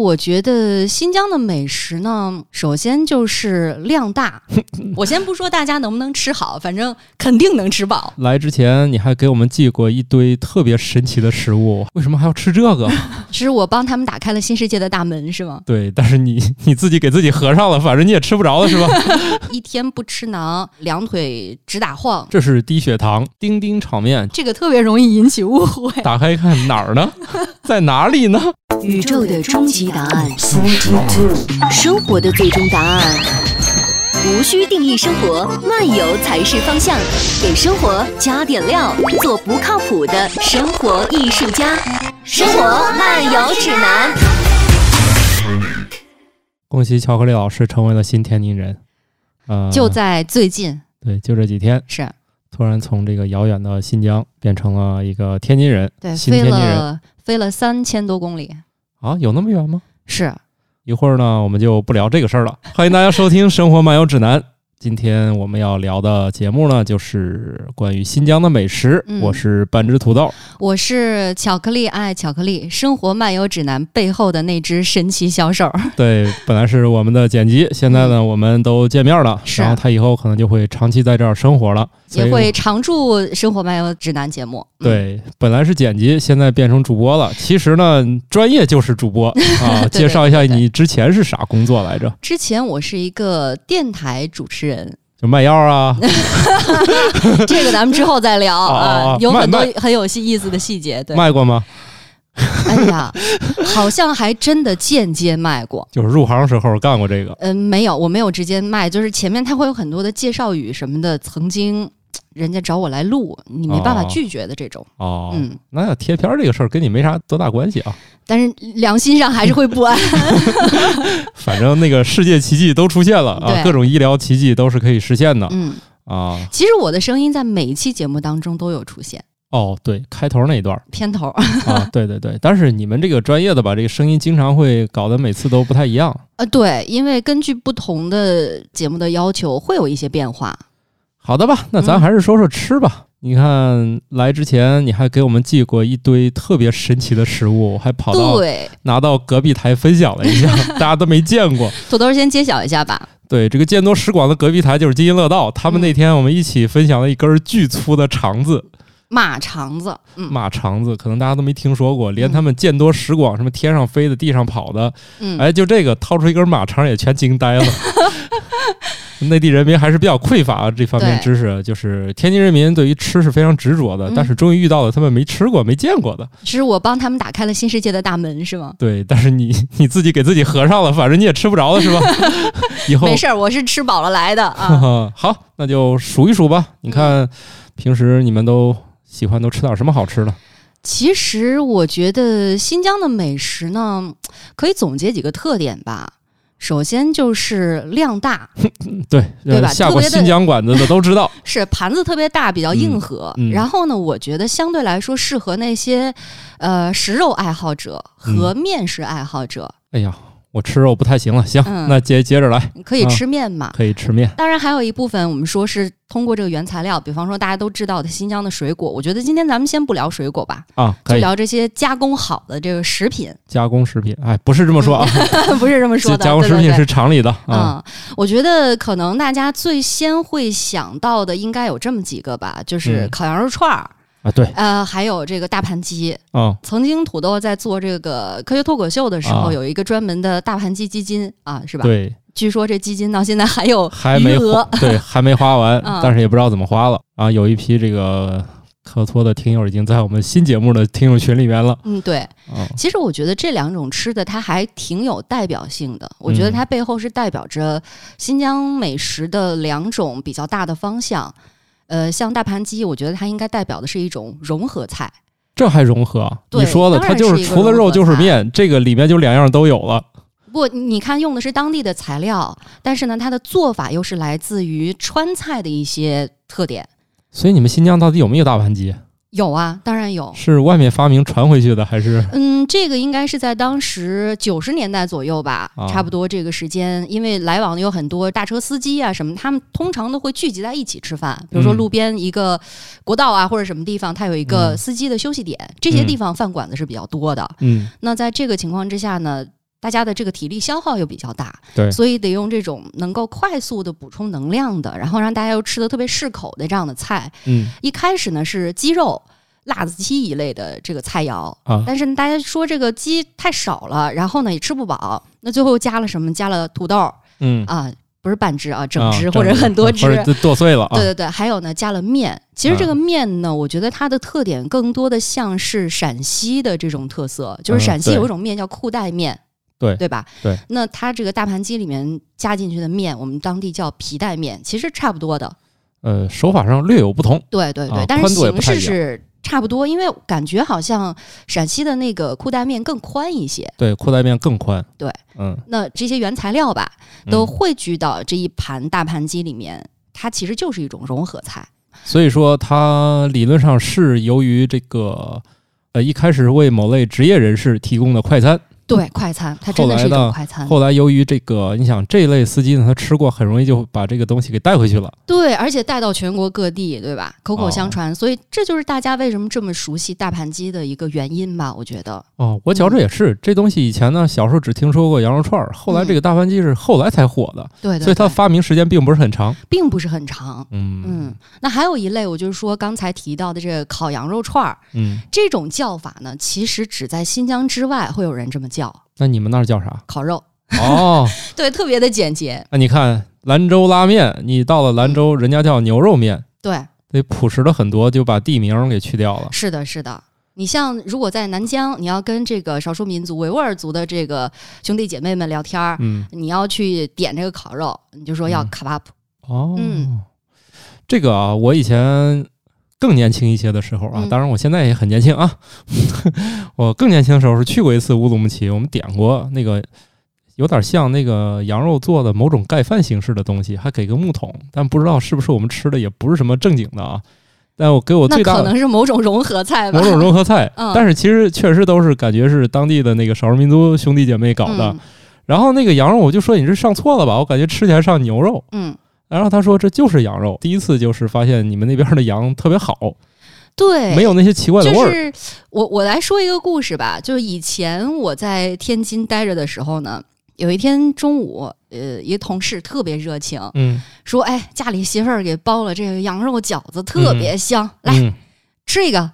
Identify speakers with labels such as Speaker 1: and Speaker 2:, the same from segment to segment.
Speaker 1: 我觉得新疆的美食呢，首先就是量大。我先不说大家能不能吃好，反正肯定能吃饱。
Speaker 2: 来之前你还给我们寄过一堆特别神奇的食物，为什么还要吃这个？
Speaker 1: 是我帮他们打开了新世界的大门，是吗？
Speaker 2: 对，但是你你自己给自己合上了，反正你也吃不着了，是吧？
Speaker 1: 一天不吃馕，两腿直打晃。
Speaker 2: 这是低血糖，丁丁炒面，
Speaker 1: 这个特别容易引起误会。
Speaker 2: 打开一看哪儿呢？在哪里呢？
Speaker 3: 宇宙的终极答案，生活的最终答案。无需定义生活，漫游才是方向。给生活加点料，做不靠谱的生活艺术家。生活漫游指南。
Speaker 2: 恭喜巧克力老师成为了新天津人。呃，
Speaker 1: 就在最近，
Speaker 2: 对，就这几天，
Speaker 1: 是
Speaker 2: 突然从这个遥远的新疆变成了一个天津人，
Speaker 1: 对，飞
Speaker 2: 新天津人
Speaker 1: 了飞了三千多公里，
Speaker 2: 啊，有那么远吗？
Speaker 1: 是
Speaker 2: 一会儿呢，我们就不聊这个事儿了。欢迎大家收听《生活漫游指南》。今天我们要聊的节目呢，就是关于新疆的美食。
Speaker 1: 嗯
Speaker 2: 我是半只土豆，
Speaker 1: 我是巧克力爱巧克力生活漫游指南背后的那只神奇小手。
Speaker 2: 对，本来是我们的剪辑，现在呢，我们都见面了，然后他以后可能就会长期在这儿生活了，
Speaker 1: 也会常驻生活漫游指南节目。嗯，
Speaker 2: 对，本来是剪辑，现在变成主播了。其实呢，专业就是主播 啊。介绍一下你之前是啥工作来着？
Speaker 1: 之前我是一个电台主持人，
Speaker 2: 就卖药啊？
Speaker 1: 这个咱们之后再聊啊
Speaker 2: 哦，
Speaker 1: 有很多很有意思的细节。对，
Speaker 2: 卖过吗？
Speaker 1: 哎呀，好像还真的间接卖过。
Speaker 2: 就是入行时候干过这个。
Speaker 1: 嗯，没有，我没有直接卖，就是前面他会有很多的介绍语什么的，曾经人家找我来录，你没办法
Speaker 2: 哦
Speaker 1: 拒绝的这种。
Speaker 2: 哦，
Speaker 1: 嗯，
Speaker 2: 那要贴片儿这个事儿跟你没啥多大关系啊。
Speaker 1: 但是良心上还是会不安。
Speaker 2: 反正那个世界奇迹都出现了啊，各种医疗奇迹都是可以实现的
Speaker 1: 嗯，
Speaker 2: 啊。
Speaker 1: 其实我的声音在每一期节目当中都有出现，
Speaker 2: 哦，对，开头那一段儿
Speaker 1: 片头。
Speaker 2: 啊，对对对。但是你们这个专业的吧，这个声音经常会搞得每次都不太一样。
Speaker 1: 呃，对，因为根据不同的节目的要求，会有一些变化。
Speaker 2: 好的吧，那咱
Speaker 1: 嗯
Speaker 2: 还是说说吃吧。你看来之前你还给我们寄过一堆特别神奇的食物，还跑到
Speaker 1: 对，
Speaker 2: 拿到隔壁台分享了一下，大家都没见过。
Speaker 1: 土豆先揭晓一下吧。
Speaker 2: 对，这个见多识广的隔壁台就是津津乐道，他们
Speaker 1: 嗯
Speaker 2: 那天我们一起分享了一根巨粗的肠子，
Speaker 1: 马肠子，嗯
Speaker 2: 马肠子，可能大家都没听说过，连
Speaker 1: 嗯
Speaker 2: 他们见多识广，什么天上飞的、地上跑的，
Speaker 1: 嗯，
Speaker 2: 哎，就这个掏出一根马肠也全惊呆了。内地人民还是比较匮乏这方面知识，就是天津人民对于吃是非常执着的，
Speaker 1: 嗯
Speaker 2: 但是终于遇到了他们没吃过、没见过的。
Speaker 1: 是我帮他们打开了新世界的大门，是吗？
Speaker 2: 对，但是你你自己给自己合上了，反正你也吃不着了，是吧？以后
Speaker 1: 没事儿，我是吃饱了来的啊。
Speaker 2: 好，那就数一数吧。你看，平时你们都喜欢都吃点什么好吃的？
Speaker 1: 其实我觉得新疆的美食呢，可以总结几个特点吧。首先就是量大，
Speaker 2: 对，
Speaker 1: 对吧
Speaker 2: 呃下过新疆馆子的都知道。
Speaker 1: 是盘子特别大，比较硬核。
Speaker 2: 嗯嗯
Speaker 1: 然后呢，我觉得相对来说适合那些呃食肉爱好者和面食爱好者，
Speaker 2: 哎呀，我吃肉不太行了。行，
Speaker 1: 嗯
Speaker 2: 那接接着来，
Speaker 1: 可以吃面嘛。
Speaker 2: 可以吃面。
Speaker 1: 当然，还有一部分我们说是通过这个原材料，比方说大家都知道的新疆的水果。我觉得今天咱们先不聊水果吧，
Speaker 2: 啊，可以
Speaker 1: 就聊这些加工好的这个食品，
Speaker 2: 加工食品。哎，不是这么说啊，
Speaker 1: 不是这么说的。
Speaker 2: 加工食品是厂里的啊。
Speaker 1: 嗯，我觉得可能大家最先会想到的应该有这么几个吧，就是
Speaker 2: 嗯
Speaker 1: 烤羊肉串儿，
Speaker 2: 啊，对，
Speaker 1: 呃，还有这个大盘鸡。
Speaker 2: 啊，
Speaker 1: 曾经土豆在做这个科学脱口秀的时候，
Speaker 2: 啊
Speaker 1: 有一个专门的大盘鸡基金啊，是吧？
Speaker 2: 对，
Speaker 1: 据说这基金到现在还有
Speaker 2: 还没花，，对，还没花完，
Speaker 1: 嗯
Speaker 2: 但是也不知道怎么花了。啊，有一批这个科托的听友已经在我们新节目的听友群里面了。
Speaker 1: 嗯，对。
Speaker 2: 啊，
Speaker 1: 其实我觉得这两种吃的它还挺有代表性的，我觉得
Speaker 2: 嗯
Speaker 1: 它背后是代表着新疆美食的两种比较大的方向。呃，像大盘鸡，我觉得它应该代表的是一种融合菜。
Speaker 2: 这还融合你说的，它就是除了肉就是面，这个里面就两样都有了。
Speaker 1: 不，你看用的是当地的材料，但是呢，它的做法又是来自于川菜的一些特点。
Speaker 2: 所以你们新疆到底有没有大盘鸡？
Speaker 1: 有啊，当然有。
Speaker 2: 是外面发明传回去的，还是
Speaker 1: 嗯，这个应该是在当时九十年代左右吧，
Speaker 2: 啊
Speaker 1: 差不多这个时间，因为来往的有很多大车司机啊什么，他们通常都会聚集在一起吃饭。比如说
Speaker 2: 嗯
Speaker 1: 路边一个国道啊，或者什么地方，它有一个
Speaker 2: 嗯
Speaker 1: 司机的休息点，这些地方饭馆子是比较多的。
Speaker 2: 嗯
Speaker 1: 那在这个情况之下呢，大家的这个体力消耗又比较大，
Speaker 2: 对
Speaker 1: 所以得用这种能够快速的补充能量的，然后让大家又吃的特别适口的这样的菜。
Speaker 2: 嗯
Speaker 1: 一开始呢是鸡肉。辣子鸡一类的这个菜肴，
Speaker 2: 啊
Speaker 1: 但是大家说这个鸡太少了，然后呢也吃不饱，那最后加了什么？加了土豆
Speaker 2: 嗯，
Speaker 1: 啊，不是半只啊，整
Speaker 2: 啊
Speaker 1: 只或者很多只，
Speaker 2: 剁碎了啊。
Speaker 1: 对对对，还有呢，加了面。其实这个面呢，我觉得它的特点更多的像是陕西的这种特色，就是陕西有一种面叫裤带面，
Speaker 2: 对
Speaker 1: 对吧？
Speaker 2: 对。
Speaker 1: 那它这个大盘鸡里面加进去的面，我们当地叫皮带面，其实差不多的。
Speaker 2: 呃，手法上略有不同。
Speaker 1: 对对对，但是形式是差不多，因为感觉好像陕西的那个裤带面更宽一些。
Speaker 2: 对，裤带面更宽。
Speaker 1: 对，
Speaker 2: 嗯，
Speaker 1: 那这些原材料吧，都
Speaker 2: 嗯
Speaker 1: 汇聚到这一盘大盘鸡里面，它其实就是一种融合菜。
Speaker 2: 所以说它理论上是由于这个呃一开始是为某类职业人士提供的快餐，
Speaker 1: 对，快餐，它真的是一种快餐。
Speaker 2: 后来由于这个你想这类司机呢，他吃过很容易就把这个东西给带回去了。
Speaker 1: 对，而且带到全国各地，对吧？口口
Speaker 2: 哦
Speaker 1: 相传，所以这就是大家为什么这么熟悉大盘鸡的一个原因吧？我觉得，
Speaker 2: 哦，我觉着也是，这东西以前呢小时候只听说过羊肉串儿，后来这个大盘鸡是后来才火的，
Speaker 1: 对对
Speaker 2: 所以它发明时间并不是很长。
Speaker 1: 并不是很长。
Speaker 2: 嗯
Speaker 1: 嗯，那还有一类，我就是说刚才提到的这个烤羊肉串儿，
Speaker 2: 嗯，
Speaker 1: 这种叫法呢，其实只在新疆之外会有人这么叫
Speaker 2: 那你们那儿叫啥？
Speaker 1: 烤肉，
Speaker 2: 哦，
Speaker 1: 对，特别的简洁，
Speaker 2: 那你看兰州拉面，你到了兰州，人家叫牛肉面，
Speaker 1: 对，
Speaker 2: 得朴实了很多，就把地名给去掉了。
Speaker 1: 是的，是的。你像如果在南疆，你要跟这个少数民族维吾尔族的这个兄弟姐妹们聊天儿，
Speaker 2: 嗯，
Speaker 1: 你要去点这个烤肉，你就说要
Speaker 2: 嗯。
Speaker 1: 卡巴普。
Speaker 2: 哦，
Speaker 1: 嗯。
Speaker 2: 这个啊，我以前更年轻一些的时候啊，
Speaker 1: 嗯
Speaker 2: 当然我现在也很年轻啊。我更年轻的时候是去过一次乌鲁木齐，我们点过那个有点像那个羊肉做的某种盖饭形式的东西，还给个木桶，但不知道是不是我们吃的也不是什么正经的啊。但我给我最大的
Speaker 1: 可能是某种融合菜吧，
Speaker 2: 某种融合菜，
Speaker 1: 嗯
Speaker 2: 但是其实确实都是感觉是当地的那个少数民族兄弟姐妹搞的。
Speaker 1: 嗯
Speaker 2: 然后那个羊肉，我就说你是上错了吧？我感觉吃起来像牛肉。
Speaker 1: 嗯，
Speaker 2: 然后他说这就是羊肉。第一次就是发现你们那边的羊特别好，
Speaker 1: 对，
Speaker 2: 没有那些奇怪的味儿。
Speaker 1: 就是我我来说一个故事吧，就是以前我在天津待着的时候呢，有一天中午，呃，一个同事特别热情，
Speaker 2: 嗯，
Speaker 1: 说：“哎，家里媳妇儿给包了这个羊肉饺子，特别香，来
Speaker 2: 嗯
Speaker 1: 吃一个。”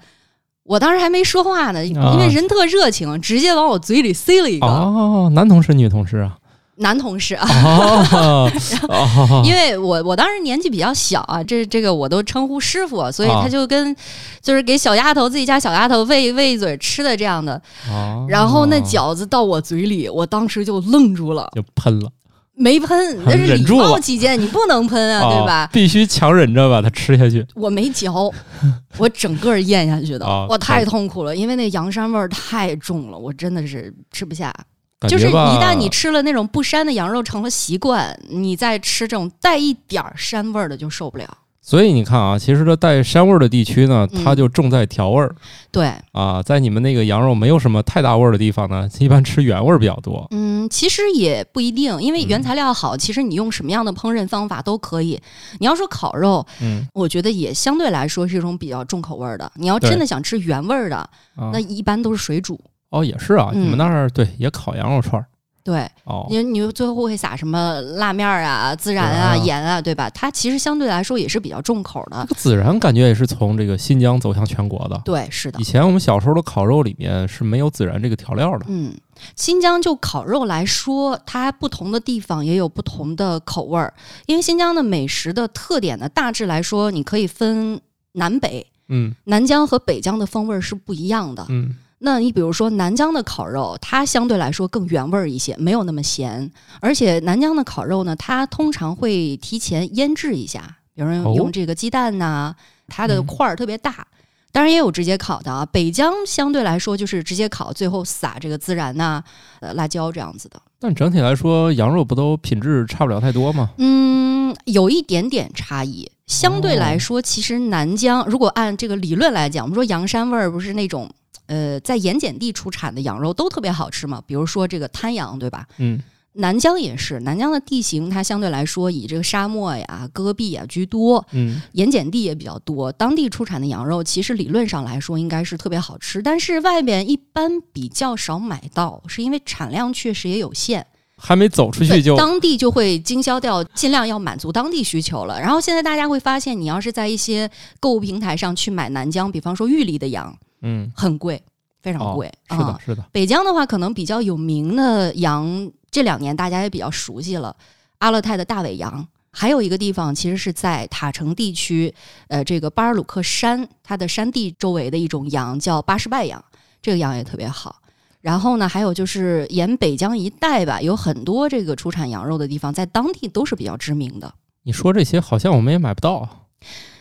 Speaker 1: 我当时还没说话呢，
Speaker 2: 啊
Speaker 1: 因为人特热情，直接往我嘴里塞了一个。
Speaker 2: 哦，男同事女同事啊？
Speaker 1: 男同事啊，因为我我当时年纪比较小啊，这这个我都称呼师傅，所以
Speaker 2: 啊
Speaker 1: 他就跟就是给小丫头自己家小丫头喂喂一嘴吃的这样的。
Speaker 2: 哦
Speaker 1: 然后那饺子到我嘴里，我当时就愣住了，
Speaker 2: 就喷了，
Speaker 1: 没喷，那是礼貌起见，你不能喷啊，
Speaker 2: 哦
Speaker 1: 对吧？
Speaker 2: 必须强忍着把它吃下去。
Speaker 1: 我没嚼，我整个咽下去的，
Speaker 2: 哦
Speaker 1: 我太痛苦了，因为那羊膻味儿太重了，我真的是吃不下。
Speaker 2: 感
Speaker 1: 就是一旦你吃了那种不膻的羊肉成了习惯，你再吃这种带一点儿膻味儿的就受不了。
Speaker 2: 所以你看啊，其实这带膻味儿的地区呢，
Speaker 1: 嗯
Speaker 2: 它就重在调味儿、
Speaker 1: 对，
Speaker 2: 啊。在你们那个羊肉没有什么太大味儿的地方呢，一般吃原味儿比较多。
Speaker 1: 嗯，其实也不一定，因为
Speaker 2: 嗯
Speaker 1: 原材料好，其实你用什么样的烹饪方法都可以。你要说烤肉，
Speaker 2: 嗯，
Speaker 1: 我觉得也相对来说是一种比较重口味儿的。你要真的想吃原味儿的，
Speaker 2: 啊
Speaker 1: 那一般都是水煮。
Speaker 2: 哦也是啊，
Speaker 1: 嗯
Speaker 2: 你们那儿对也烤羊肉串儿
Speaker 1: 对，
Speaker 2: 哦。
Speaker 1: 你你最后会撒什么辣面儿啊、孜然啊、
Speaker 2: 啊
Speaker 1: 盐啊，对吧？它其实相对来说也是比较重口的
Speaker 2: 这。个孜然感觉也是从这个新疆走向全国的。
Speaker 1: 对，是的
Speaker 2: 以。前我们小时候的烤肉里面是没有孜然这个调料的。
Speaker 1: 嗯，新疆就烤肉来说，它不同的地方也有不同的口味儿。因为新疆的美食的特点呢，大致来说，你可以分南北，
Speaker 2: 嗯
Speaker 1: 南疆和北疆的风味儿是不一样的。
Speaker 2: 嗯
Speaker 1: 那你比如说南疆的烤肉，它相对来说更原味儿一些，没有那么咸。而且南疆的烤肉呢，它通常会提前腌制一下，比如用这个鸡蛋呐、它的
Speaker 2: 嗯
Speaker 1: 块儿特别大。当然也有直接烤的啊，北疆相对来说就是直接烤，最后撒这个孜然呐、呃辣椒这样子的。
Speaker 2: 但整体来说，羊肉不都品质差不了太多吗？
Speaker 1: 嗯，有一点点差异。相对
Speaker 2: 哦
Speaker 1: 来说，其实南疆如果按这个理论来讲，我们说羊膻味儿不是那种呃在盐碱地出产的羊肉都特别好吃嘛？比如说这个滩羊，对吧？
Speaker 2: 嗯
Speaker 1: 南疆也是，南疆的地形它相对来说以这个沙漠呀、戈壁呀居多，
Speaker 2: 嗯，
Speaker 1: 盐碱地也比较多。当地出产的羊肉其实理论上来说应该是特别好吃，但是外边一般比较少买到，是因为产量确实也有限。
Speaker 2: 还没走出去，就
Speaker 1: 当地就会经销掉，尽量要满足当地需求了。然后现在大家会发现，你要是在一些购物平台上去买南疆，比方说玉里的羊，
Speaker 2: 嗯，
Speaker 1: 很贵，非常贵。
Speaker 2: 是的
Speaker 1: 啊，
Speaker 2: 是的，
Speaker 1: 北疆的话，可能比较有名的羊，这两年大家也比较熟悉了，阿勒泰的大尾羊。还有一个地方，其实是在塔城地区，呃，这个巴尔鲁克山它的山地周围的一种羊，叫巴什拜羊，这个羊也特别好。然后呢，还有就是沿北疆一带吧，有很多这个出产羊肉的地方，在当地都是比较知名的。
Speaker 2: 你说这些好像我们也买不到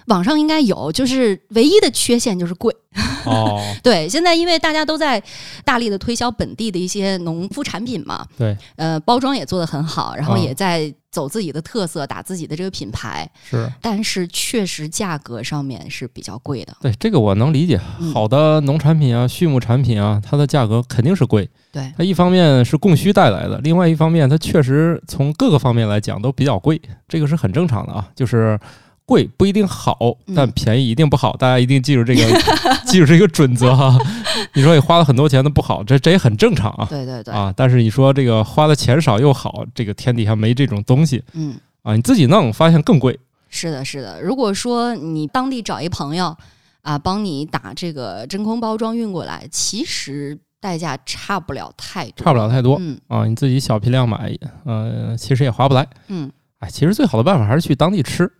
Speaker 1: 网上应该有，就是唯一的缺陷就是贵。
Speaker 2: 哦，
Speaker 1: 对，现在因为大家都在大力的推销本地的一些农副产品嘛，
Speaker 2: 对，
Speaker 1: 呃，包装也做得很好，然后
Speaker 2: 嗯
Speaker 1: 也在走自己的特色，打自己的这个品牌，
Speaker 2: 是
Speaker 1: 但是确实价格上面是比较贵的。
Speaker 2: 对这个我能理解。
Speaker 1: 嗯
Speaker 2: 好的农产品啊、畜牧产品啊，它的价格肯定是贵。
Speaker 1: 对，
Speaker 2: 它一方面是供需带来的，另外一方面它确实从各个方面来讲都比较贵，这个是很正常的啊。就是贵不一定好，
Speaker 1: 嗯
Speaker 2: 但便宜一定不好，大家一定记住这个，记住这个准则哈。你说你花了很多钱的不好，这这也很正常啊。
Speaker 1: 对对对，
Speaker 2: 啊，但是你说这个花的钱少又好，这个天底下没这种东西
Speaker 1: 嗯，
Speaker 2: 啊！你自己弄发现更贵，
Speaker 1: 是的，是的。如果说你当地找一朋友啊，帮你打这个真空包装运过来，其实代价差不了太多，
Speaker 2: 差不了太多
Speaker 1: 嗯
Speaker 2: 啊！你自己小批量买，呃，其实也划不来。
Speaker 1: 嗯。
Speaker 2: 哎，其实最好的办法还是去当地吃。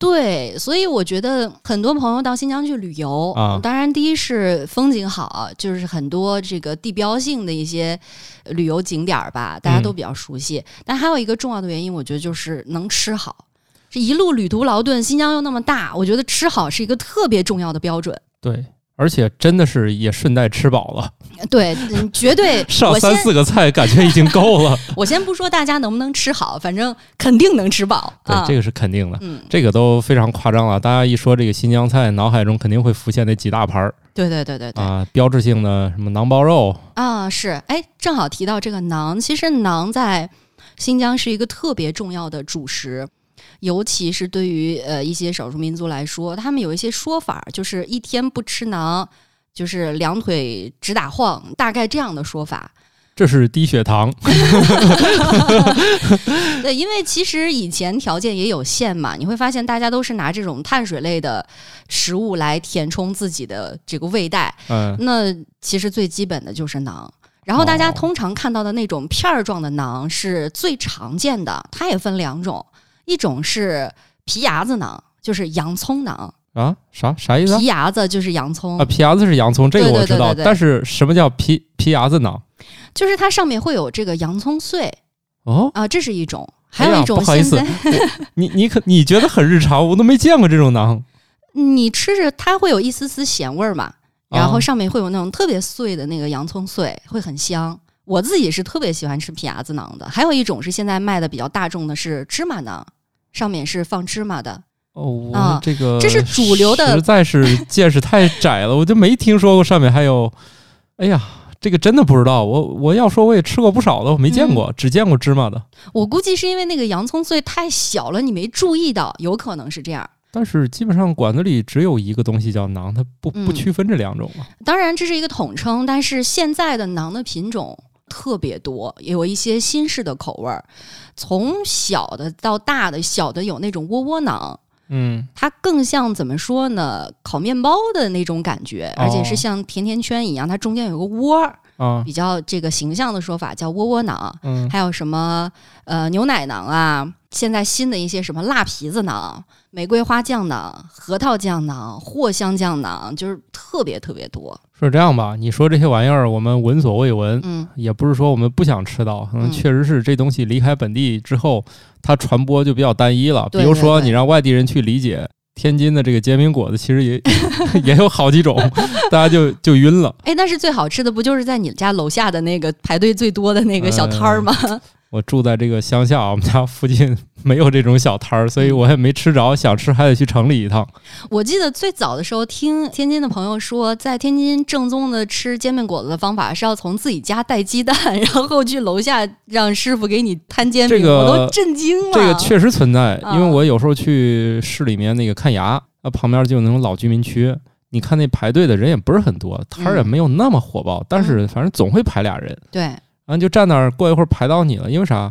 Speaker 1: 对，所以我觉得很多朋友到新疆去旅游
Speaker 2: 啊
Speaker 1: 当然第一是风景好，就是很多这个地标性的一些旅游景点儿吧，大家都
Speaker 2: 嗯
Speaker 1: 比较熟悉。但还有一个重要的原因，我觉得就是能吃好。这一路旅途劳顿，新疆又那么大，我觉得吃好是一个特别重要的标准。
Speaker 2: 对，而且真的是也顺带吃饱了，
Speaker 1: 对，嗯，绝对。
Speaker 2: 上三四个菜感觉已经够了。
Speaker 1: 我先不说大家能不能吃好，反正肯定能吃饱
Speaker 2: 对，
Speaker 1: 啊。
Speaker 2: 这个是肯定的。
Speaker 1: 嗯，
Speaker 2: 这个都非常夸张了，大家一说这个新疆菜，脑海中肯定会浮现那几大盘儿
Speaker 1: 对对对对对。
Speaker 2: 啊，标志性的什么馕包肉，
Speaker 1: 啊，是，哎，正好提到这个馕，其实馕在新疆是一个特别重要的主食，尤其是对于呃一些少数民族来说，他们有一些说法，就是一天不吃馕，就是两腿直打晃，大概这样的说法。
Speaker 2: 这是低血糖。
Speaker 1: 对，因为其实以前条件也有限嘛，你会发现大家都是拿这种碳水类的食物来填充自己的这个胃袋，
Speaker 2: 嗯，
Speaker 1: 那其实最基本的就是馕。然后大家
Speaker 2: 哦
Speaker 1: 通常看到的那种片儿状的馕是最常见的，它也分两种，一种是皮牙子囊，就是洋葱囊，
Speaker 2: 啊，啥啥意思啊？
Speaker 1: 皮牙子就是洋葱，
Speaker 2: 啊，皮牙子是洋葱，这个我知道。
Speaker 1: 对对对
Speaker 2: 但是什么叫皮皮牙子囊？
Speaker 1: 就是它上面会有这个洋葱碎
Speaker 2: 哦，
Speaker 1: 啊、这是一种。还有一种
Speaker 2: 不好意思、你你可你觉得很日常，我都没见过这种囊。
Speaker 1: 你吃着它会有一丝丝咸味儿嘛，然后
Speaker 2: 啊
Speaker 1: 上面会有那种特别碎的那个洋葱碎，会很香。我自己是特别喜欢吃皮牙子馕的。还有一种是现在卖的比较大众的是芝麻馕，上面是放芝麻的。
Speaker 2: 哦，这个
Speaker 1: 这是主流的
Speaker 2: 实在是见识太窄了，我就没听说过上面还有。哎呀，这个真的不知道。我我要说我也吃过不少的，我没见
Speaker 1: 嗯
Speaker 2: 过，只见过芝麻的。
Speaker 1: 我估计是因为那个洋葱碎太小了，你没注意到，有可能是这样。
Speaker 2: 但是基本上馆子里只有一个东西叫馕，它不不
Speaker 1: 嗯
Speaker 2: 区分这两种啊。
Speaker 1: 当然这是一个统称，但是现在的馕的品种特别多，有一些新式的口味儿，从小的到大的，小的有那种窝窝囊。
Speaker 2: 嗯，
Speaker 1: 它更像怎么说呢？烤面包的那种感觉，而且是像甜甜圈一样，它中间有个窝儿，
Speaker 2: 啊，
Speaker 1: 比较这个形象的说法叫窝窝囊。
Speaker 2: 嗯，
Speaker 1: 还有什么呃牛奶囊啊，现在新的一些什么辣皮子囊、玫瑰花酱囊、核桃酱囊、藿香酱囊，就是特别特别多。
Speaker 2: 是这样吧？你说这些玩意儿，我们闻所未闻，
Speaker 1: 嗯，
Speaker 2: 也不是说我们不想吃到，可能
Speaker 1: 嗯
Speaker 2: 确实是这东西离开本地之后，它传播就比较单一了。比如说，你让外地人去理解天津的这个煎饼果子，其实也 也有好几种，大家就就晕了。
Speaker 1: 哎，但是最好吃的不就是在你家楼下的那个排队最多的那个小摊儿吗？
Speaker 2: 我住在这个乡下，我们家附近没有这种小摊儿，所以我也没吃着，想吃还得去城里一趟。
Speaker 1: 我记得最早的时候听天津的朋友说，在天津正宗的吃煎饼果子的方法是要从自己家带鸡蛋，然后去楼下让师傅给你摊煎饼，
Speaker 2: 这个
Speaker 1: 我都震惊了。
Speaker 2: 这个确实存在，
Speaker 1: 啊
Speaker 2: 因为我有时候去市里面那个看牙，啊，旁边就有那种老居民区，你看那排队的人也不是很多，摊儿也没有那么火爆，但是反正总会排俩人，
Speaker 1: 对，
Speaker 2: 然后就站那儿，过一会儿排到你了，因为啥？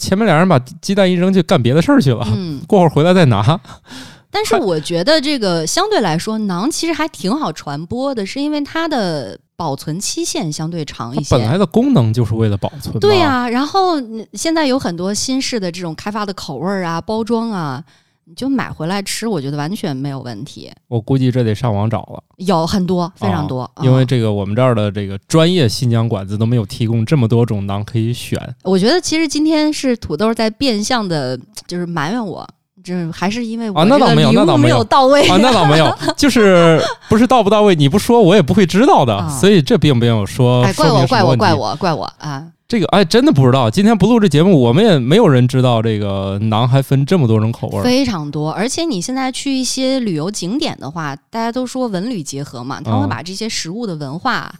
Speaker 2: 前面俩人把鸡蛋一扔就干别的事儿去了，
Speaker 1: 嗯。
Speaker 2: 过会儿回来再拿。
Speaker 1: 但是我觉得这个相对来说，馕其实还挺好传播的，是因为它的保存期限相对长一些。
Speaker 2: 本来的功能就是为了保存。
Speaker 1: 对呀、然后嗯现在有很多新式的这种开发的口味儿啊、包装啊，你就买回来吃，我觉得完全没有问题。
Speaker 2: 我估计这得上网找了，
Speaker 1: 有很多，非常多。嗯
Speaker 2: 因为这个我们这儿的这个专业新疆馆子都没有提供这么多种馕可以选。
Speaker 1: 我觉得其实今天是土豆在变相的，就是埋怨我，就是还是因为我
Speaker 2: 啊那倒没有那倒没有
Speaker 1: 到位
Speaker 2: 啊，那倒没有，就是不是到不到位，你不说我也不会知道的，
Speaker 1: 啊
Speaker 2: 所以这并没有说
Speaker 1: 哎，怪我，怪我，怪我，怪我啊！
Speaker 2: 这个哎，真的不知道。今天不录这节目，我们也没有人知道这个馕还分这么多种口味儿。
Speaker 1: 非常多，而且你现在去一些旅游景点的话，大家都说文旅结合嘛，他会
Speaker 2: 嗯
Speaker 1: 把这些食物的文化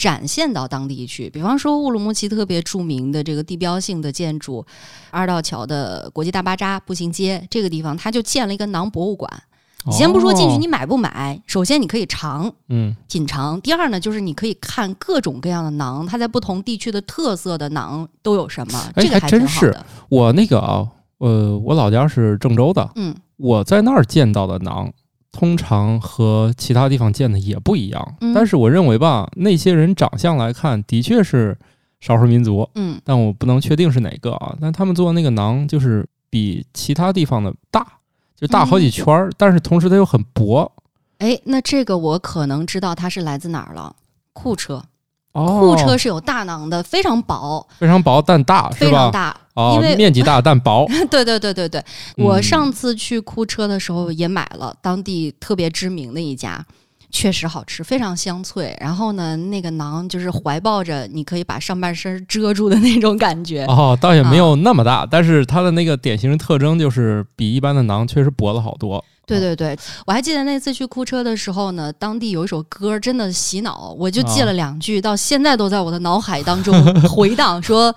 Speaker 1: 展现到当地去。比方说乌鲁木齐特别著名的这个地标性的建筑二道桥的国际大巴扎步行街这个地方，它就建了一个馕博物馆。你先不说进去
Speaker 2: 哦
Speaker 1: 你买不买，首先你可以尝
Speaker 2: 嗯，
Speaker 1: 品尝，第二呢就是你可以看各种各样的馕，它在不同地区的特色的馕都有什么，
Speaker 2: 哎
Speaker 1: 这个还
Speaker 2: 还真是。我那个啊，呃，我老家是郑州的，
Speaker 1: 嗯，
Speaker 2: 我在那儿见到的馕，通常和其他地方见的也不一样。
Speaker 1: 嗯
Speaker 2: 但是我认为吧，那些人长相来看，的确是少数民族，
Speaker 1: 嗯
Speaker 2: 但我不能确定是哪个啊。但他们做的那个馕就是比其他地方的大，就大好几圈儿，但是同时它又很薄。
Speaker 1: 哎，那这个我可能知道它是来自哪儿了。库车，
Speaker 2: 哦，
Speaker 1: 库车是有大囊的，非常薄，
Speaker 2: 非常薄但大，
Speaker 1: 非常大。
Speaker 2: 哦
Speaker 1: 因为，
Speaker 2: 面积大但薄。
Speaker 1: 对对对对对，我
Speaker 2: 嗯
Speaker 1: 上次去库车的时候也买了当地特别知名的一家，确实好吃，非常香脆。然后呢，那个馕就是怀抱着你可以把上半身遮住的那种感觉。
Speaker 2: 哦，倒也没
Speaker 1: 啊
Speaker 2: 有那么大，但是它的那个典型的特征就是比一般的馕确实薄了好多。
Speaker 1: 对对对，我还记得那次去库车的时候呢，当地有一首歌真的洗脑，我就记了两句，到现在都在我的脑海当中 回荡，说。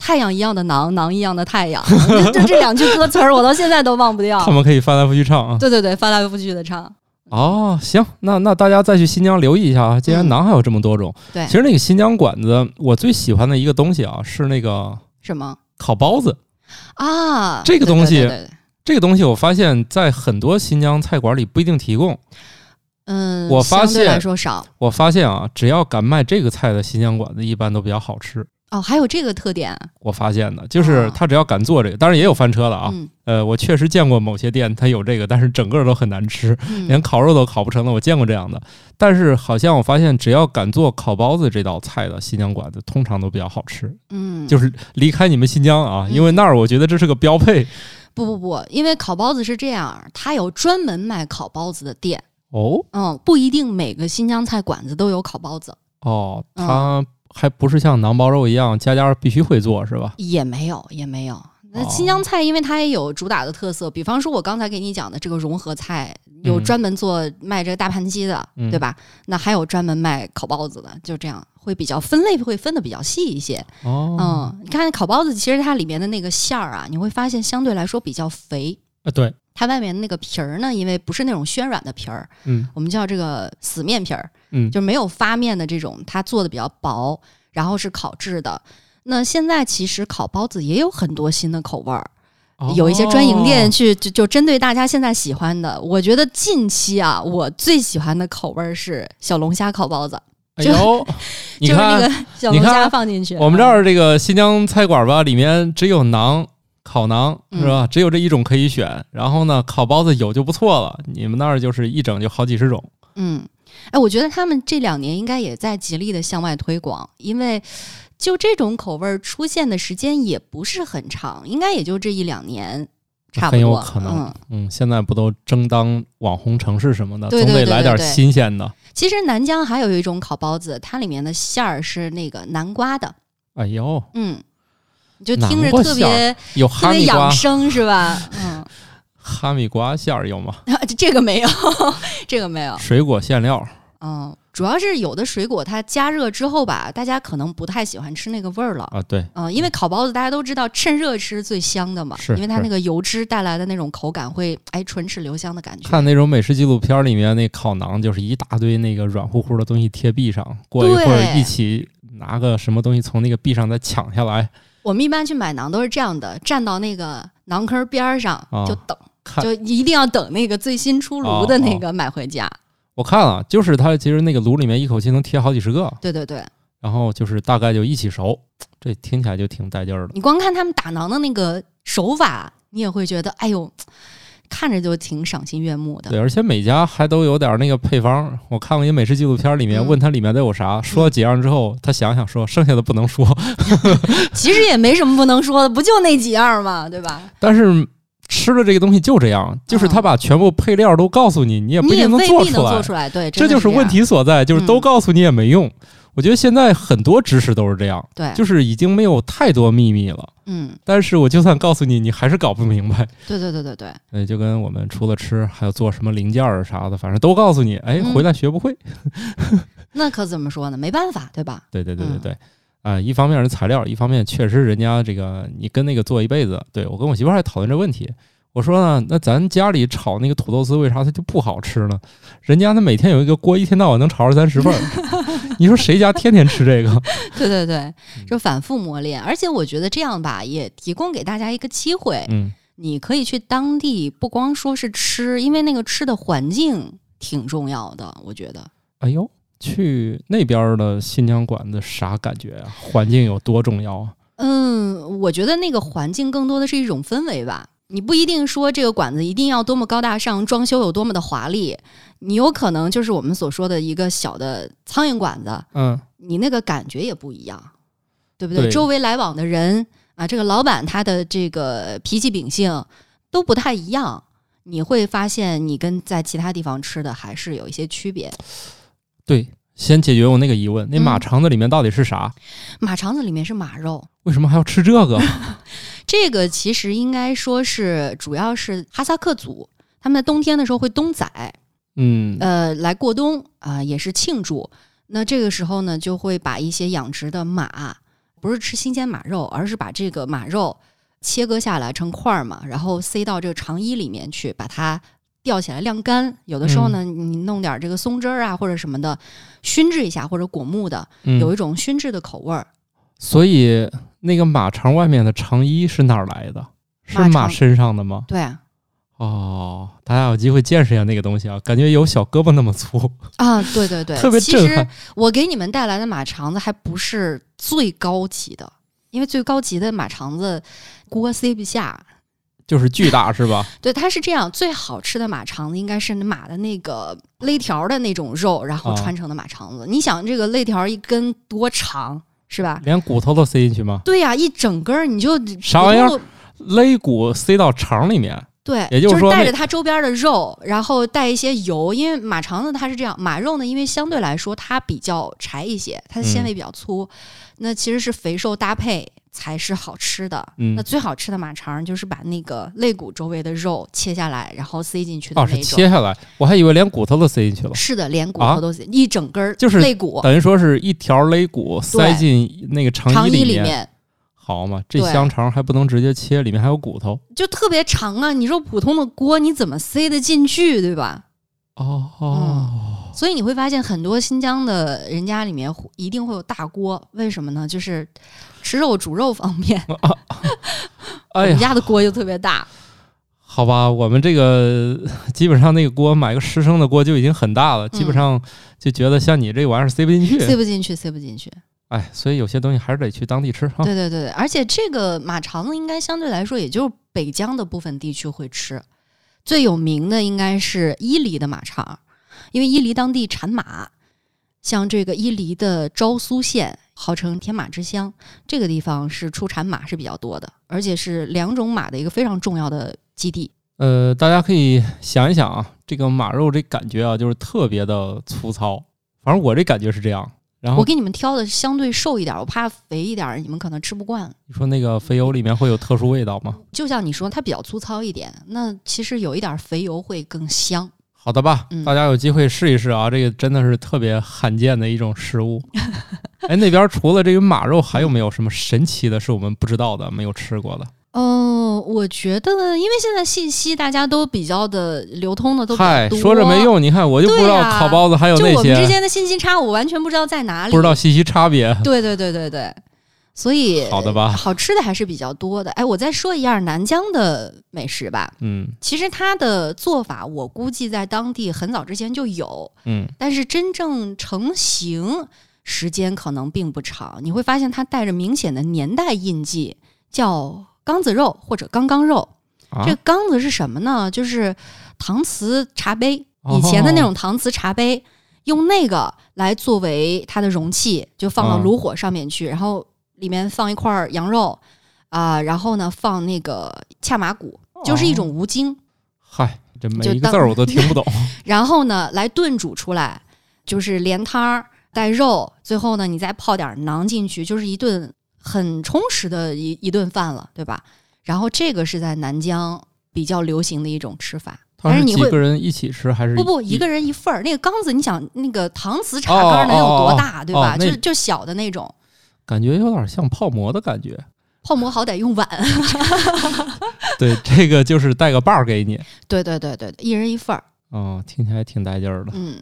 Speaker 1: 太阳一样的馕，馕一样的太阳，就就这两句歌词儿，我到现在都忘不掉
Speaker 2: 他。们可以翻来覆去唱啊。
Speaker 1: 对对对，翻来覆去的唱。
Speaker 2: 哦，行，那那大家再去新疆留意一下啊，既然
Speaker 1: 嗯
Speaker 2: 馕还有这么多种，
Speaker 1: 对
Speaker 2: 其实那个新疆馆子，我最喜欢的一个东西啊，是那个
Speaker 1: 什么
Speaker 2: 烤包子。
Speaker 1: 啊？
Speaker 2: 这个东西
Speaker 1: 对对对对
Speaker 2: 这个东西我发现，在很多新疆菜馆里不一定提供。
Speaker 1: 嗯，
Speaker 2: 我发现
Speaker 1: 说少
Speaker 2: 我发现啊，只要敢卖这个菜的新疆馆子，一般都比较好吃。
Speaker 1: 哦，还有这个特点
Speaker 2: 我发现的，就是
Speaker 1: 哦
Speaker 2: 他只要敢做这个，当然也有翻车的啊。
Speaker 1: 嗯
Speaker 2: 呃，我确实见过某些店它有这个，但是整个都很难吃，连
Speaker 1: 嗯，
Speaker 2: 烤肉都烤不成的。我见过这样的，但是好像我发现，只要敢做烤包子这道菜的新疆馆子，通常都比较好吃。
Speaker 1: 嗯，
Speaker 2: 就是离开你们新疆啊，
Speaker 1: 嗯
Speaker 2: 因为那儿我觉得这是个标配
Speaker 1: 不不不，因为烤包子是这样，它有专门卖烤包子的店。
Speaker 2: 哦
Speaker 1: 嗯，不一定每个新疆菜馆子都有烤包子，
Speaker 2: 哦，
Speaker 1: 嗯
Speaker 2: 它还不是像馕包肉一样，家家必须会做是吧？
Speaker 1: 也没有，也没有。那
Speaker 2: 哦
Speaker 1: 新疆菜，因为它也有主打的特色，比方说我刚才给你讲的这个融合菜，有
Speaker 2: 嗯
Speaker 1: 专门做卖这个大盘鸡的，
Speaker 2: 嗯
Speaker 1: 对吧？那还有专门卖烤包子的，就这样会比较分类会分的比较细一些。
Speaker 2: 哦，
Speaker 1: 嗯，你看烤包子，其实它里面的那个馅儿啊，你会发现相对来说比较肥。
Speaker 2: 啊对，
Speaker 1: 它外面那个皮儿呢，因为不是那种暄软的皮儿，
Speaker 2: 嗯
Speaker 1: 我们叫这个死面皮儿，
Speaker 2: 嗯，
Speaker 1: 就没有发面的这种，它做的比较薄，然后是烤制的。那现在其实烤包子也有很多新的口味儿，有一些专营店
Speaker 2: 哦
Speaker 1: 去就就针对大家现在喜欢的。我觉得近期啊，我最喜欢的口味儿是小龙虾烤包子，
Speaker 2: 哎呦，你
Speaker 1: 就是那
Speaker 2: 看
Speaker 1: 个小龙虾
Speaker 2: 你看
Speaker 1: 放进去。
Speaker 2: 我们这儿这个新疆菜馆吧，里面只有馕。烤馕
Speaker 1: 嗯
Speaker 2: 是吧？只有这一种可以选。然后呢，烤包子有就不错了。你们那儿就是一整就好几十种。
Speaker 1: 嗯，哎，我觉得他们这两年应该也在极力的向外推广，因为就这种口味儿出现的时间也不是很长，应该也就这一两年，差不
Speaker 2: 很。有可能
Speaker 1: 嗯，
Speaker 2: 嗯，现在不都争当网红城市什么的，
Speaker 1: 对对
Speaker 2: 总得来点新鲜的。
Speaker 1: 其实南疆还有一种烤包子，它里面的馅儿是那个南瓜的。
Speaker 2: 哎呦，
Speaker 1: 嗯，你就听着特别
Speaker 2: 有
Speaker 1: 特别养生是吧？嗯，
Speaker 2: 哈密瓜馅儿有吗？
Speaker 1: 这个没有，这个没有。
Speaker 2: 水果馅料，
Speaker 1: 嗯，主要是有的水果它加热之后吧，大家可能不太喜欢吃那个味儿了。
Speaker 2: 啊，对，
Speaker 1: 嗯，因为烤包子大家都知道趁热吃最香的嘛，
Speaker 2: 是是
Speaker 1: 因为它那个油脂带来的那种口感会哎唇齿留香的感觉。
Speaker 2: 看那种美食纪录片里面那烤馕，就是一大堆那个软乎乎的东西贴壁上，过一会儿一起拿个什么东西从那个壁上再抢下来，
Speaker 1: 我们一般去买馕都是这样的，站到那个馕坑边儿上
Speaker 2: 啊
Speaker 1: 就等，
Speaker 2: 看
Speaker 1: 就一定要等那个最新出炉的那个买回家。
Speaker 2: 我看了，就是它其实那个炉里面一口气能贴好几十个，
Speaker 1: 对对对，
Speaker 2: 然后就是大概就一起熟，这听起来就挺带劲儿的。
Speaker 1: 你光看他们打馕的那个手法，你也会觉得哎呦，看着就挺赏心悦目的。
Speaker 2: 对，而且每家还都有点那个配方。我看过一美食纪录片，里面
Speaker 1: 嗯
Speaker 2: 问他里面都有啥，说了几样之后，他想想说剩下的不能说，
Speaker 1: 其实也没什么不能说的，不就那几样嘛，对吧？
Speaker 2: 但是吃的这个东西就这样，就是他把全部配料都告诉你，你也不一定能做出来。
Speaker 1: 做出来，对，这
Speaker 2: 就是问。题所在，就是都
Speaker 1: 嗯
Speaker 2: 告诉你也没用。我觉得现在很多知识都是这样，
Speaker 1: 对，
Speaker 2: 就是已经没有太多秘密了。
Speaker 1: 嗯，
Speaker 2: 但是我就算告诉你，你还是搞不明白。
Speaker 1: 对对对对对，
Speaker 2: 呃，就跟我们除了吃，还有做什么零件儿啥的，反正都告诉你。哎，
Speaker 1: 嗯
Speaker 2: 回来学不会。
Speaker 1: 那可怎么说呢？没办法，对吧？
Speaker 2: 对对对对
Speaker 1: 嗯
Speaker 2: 对，啊、一方面是材料，一方面确实人家这个你跟那个做一辈子。对我跟我媳妇儿还讨论这问题，我说呢，那咱家里炒那个土豆丝为啥它就不好吃呢？人家那每天有一个锅，一天到晚能炒二三十份儿，你说谁家天天吃这个？
Speaker 1: 对对对，
Speaker 2: 嗯
Speaker 1: 就反复磨练。而且我觉得这样吧，也提供给大家一个机会，
Speaker 2: 嗯，
Speaker 1: 你可以去当地，不光说是吃，因为那个吃的环境挺重要的，我觉得。
Speaker 2: 哎呦，去那边的新疆馆子啥感觉啊？环境有多重要啊？
Speaker 1: 嗯，我觉得那个环境更多的是一种氛围吧。你不一定说这个馆子一定要多么高大上，装修有多么的华丽，你有可能就是我们所说的一个小的苍蝇馆子，
Speaker 2: 嗯，
Speaker 1: 你那个感觉也不一样，对不对？
Speaker 2: 对
Speaker 1: 周围来往的人啊，这个老板他的这个脾气秉性都不太一样，你会发现你跟在其他地方吃的还是有一些区别。
Speaker 2: 对，先解决我那个疑问，那马
Speaker 1: 嗯
Speaker 2: 肠子里面到底是啥？
Speaker 1: 马肠子里面是马肉，
Speaker 2: 为什么还要吃这个？
Speaker 1: 这个其实应该说是主要是哈萨克族，他们在冬天的时候会冬宰，
Speaker 2: 嗯，
Speaker 1: 呃，来过冬啊、也是庆祝。那这个时候呢，就会把一些养殖的马，不是吃新鲜马肉，而是把这个马肉切割下来成块儿嘛，然后塞到这个肠衣里面去，把它吊起来晾干。有的时候呢，你弄点这个松汁儿啊或者什么的，熏制一下或者果木的，
Speaker 2: 嗯
Speaker 1: 有一种熏制的口味儿。
Speaker 2: 所以那个马肠外面的肠衣是哪儿来的？是
Speaker 1: 马
Speaker 2: 身上的吗？
Speaker 1: 对啊，
Speaker 2: 哦，大家有机会见识一下那个东西啊，感觉有小胳膊那么粗，
Speaker 1: 啊，对对对，
Speaker 2: 特别
Speaker 1: 其实
Speaker 2: 震撼。
Speaker 1: 我给你们带来的马肠子还不是最高级的，因为最高级的马肠子锅塞不下。
Speaker 2: 就是巨大是吧？
Speaker 1: 对，它是这样，最好吃的马肠子应该是马的那个肋条的那种肉，然后
Speaker 2: 啊
Speaker 1: 穿成的马肠子。你想，这个肋条一根多长，是吧？
Speaker 2: 连骨头都塞进去吗？
Speaker 1: 对呀、一整根儿你就
Speaker 2: 啥玩意儿肋骨塞到肠里面，
Speaker 1: 对，
Speaker 2: 也就是说那
Speaker 1: 带着它周边的肉，然后带一些油，因为马肠子它是这样，马肉呢，因为相对来说它比较柴一些，它的纤
Speaker 2: 嗯
Speaker 1: 维比较粗，那其实是肥瘦搭配才是好吃的。
Speaker 2: 嗯
Speaker 1: 那，最好吃的马肠就是把那个肋骨周围的肉切下来，然后塞进去的
Speaker 2: 哦，
Speaker 1: 那种。
Speaker 2: 是切下来，我还以为连骨头都塞进去了，
Speaker 1: 是的，连骨
Speaker 2: 啊
Speaker 1: 头都塞、一整根儿，
Speaker 2: 就是
Speaker 1: 肋骨
Speaker 2: 等于说是一条肋骨塞进那个肠
Speaker 1: 肠衣
Speaker 2: 衣里
Speaker 1: 里面
Speaker 2: 好嘛，这香肠还不能直接切，里面还有骨头。
Speaker 1: 就特别长啊！你说普通的锅你怎么塞得进去，对吧？
Speaker 2: 哦
Speaker 1: 嗯
Speaker 2: 哦，
Speaker 1: 所以你会发现很多新疆的人家里面会一定会有大锅，为什么呢？就是吃肉煮肉方面，我
Speaker 2: 哎呀，
Speaker 1: 们家的锅就特别大。
Speaker 2: 好吧，我们这个 基本上那个锅买个十升的锅就已经很大了，基本上就觉得像你这玩意儿塞不进去。
Speaker 1: 塞不进去，塞不进去。
Speaker 2: 哎，所以有些东西还是得去当地吃哈。
Speaker 1: 对对对对，而且这个马肠子应该相对来说，也就是北疆的部分地区会吃。最有名的应该是伊犁的马肠，因为伊犁当地产马，像这个伊犁的昭苏县号称天马之乡，这个地方是出产马是比较多的，而且是两种马的一个非常重要的基地。
Speaker 2: 呃，大家可以想一想啊，这个马肉这感觉啊，就是特别的粗糙。反正我这感觉是这样，然后
Speaker 1: 我给你们挑的相对瘦一点，我怕肥一点，你们可能吃不惯。
Speaker 2: 你说那个肥油里面会有特殊味道吗？
Speaker 1: 就像你说，它比较粗糙一点，那其实有一点肥油会更香。
Speaker 2: 好的吧，
Speaker 1: 嗯
Speaker 2: 大家有机会试一试啊，这个真的是特别罕见的一种食物。哎，那边除了这个马肉，还有没有什么神奇的是我们不知道的、没有吃过的？
Speaker 1: 哦，我觉得，因为现在信息大家都比较的流通的都比较
Speaker 2: 嗨，
Speaker 1: 多，
Speaker 2: 说着没。用，你看我就不知道烤包子还有那
Speaker 1: 就我们之，间的信息差，我完全不知道在哪里，
Speaker 2: 不知道信息差别。
Speaker 1: 对对对对对，所以
Speaker 2: 好的吧
Speaker 1: 好吃的还是比较多的。哎，我再说一样南疆的美食吧。
Speaker 2: 嗯
Speaker 1: 其实它的做法，我估计在当地很早之前就有，
Speaker 2: 嗯，
Speaker 1: 但是真正成型时间可能并不长。你会发现它带着明显的年代印记，叫缸子肉或者缸缸肉。
Speaker 2: 啊
Speaker 1: 这个缸子是什么呢？就是搪瓷茶杯，
Speaker 2: 哦
Speaker 1: 以前的那种搪瓷茶杯，用那个来作为它的容器，就放到
Speaker 2: 嗯
Speaker 1: 炉火上面去，然后里面放一块羊肉啊、然后呢放那个恰马骨，就是一种无精，
Speaker 2: 嗨，这每一个字儿我都听不懂。
Speaker 1: 然后呢来炖煮出来，就是连汤儿带肉，最后呢你再泡点馕进去，就是一顿很充实的一一顿饭了，对吧？然后这个是在南疆比较流行的一种吃法。但是你会
Speaker 2: 个人一起吃还是
Speaker 1: 不不，一个人一份儿。那个缸子，你想那个搪瓷茶缸能有多大，对吧？就就小的那种。
Speaker 2: 感觉有点像泡馍的感觉。
Speaker 1: 泡馍好歹用碗
Speaker 2: 对，这个就是带个把儿给你。
Speaker 1: 对对对对，一人一份儿。
Speaker 2: 哦，听起来挺带劲儿的，
Speaker 1: 嗯，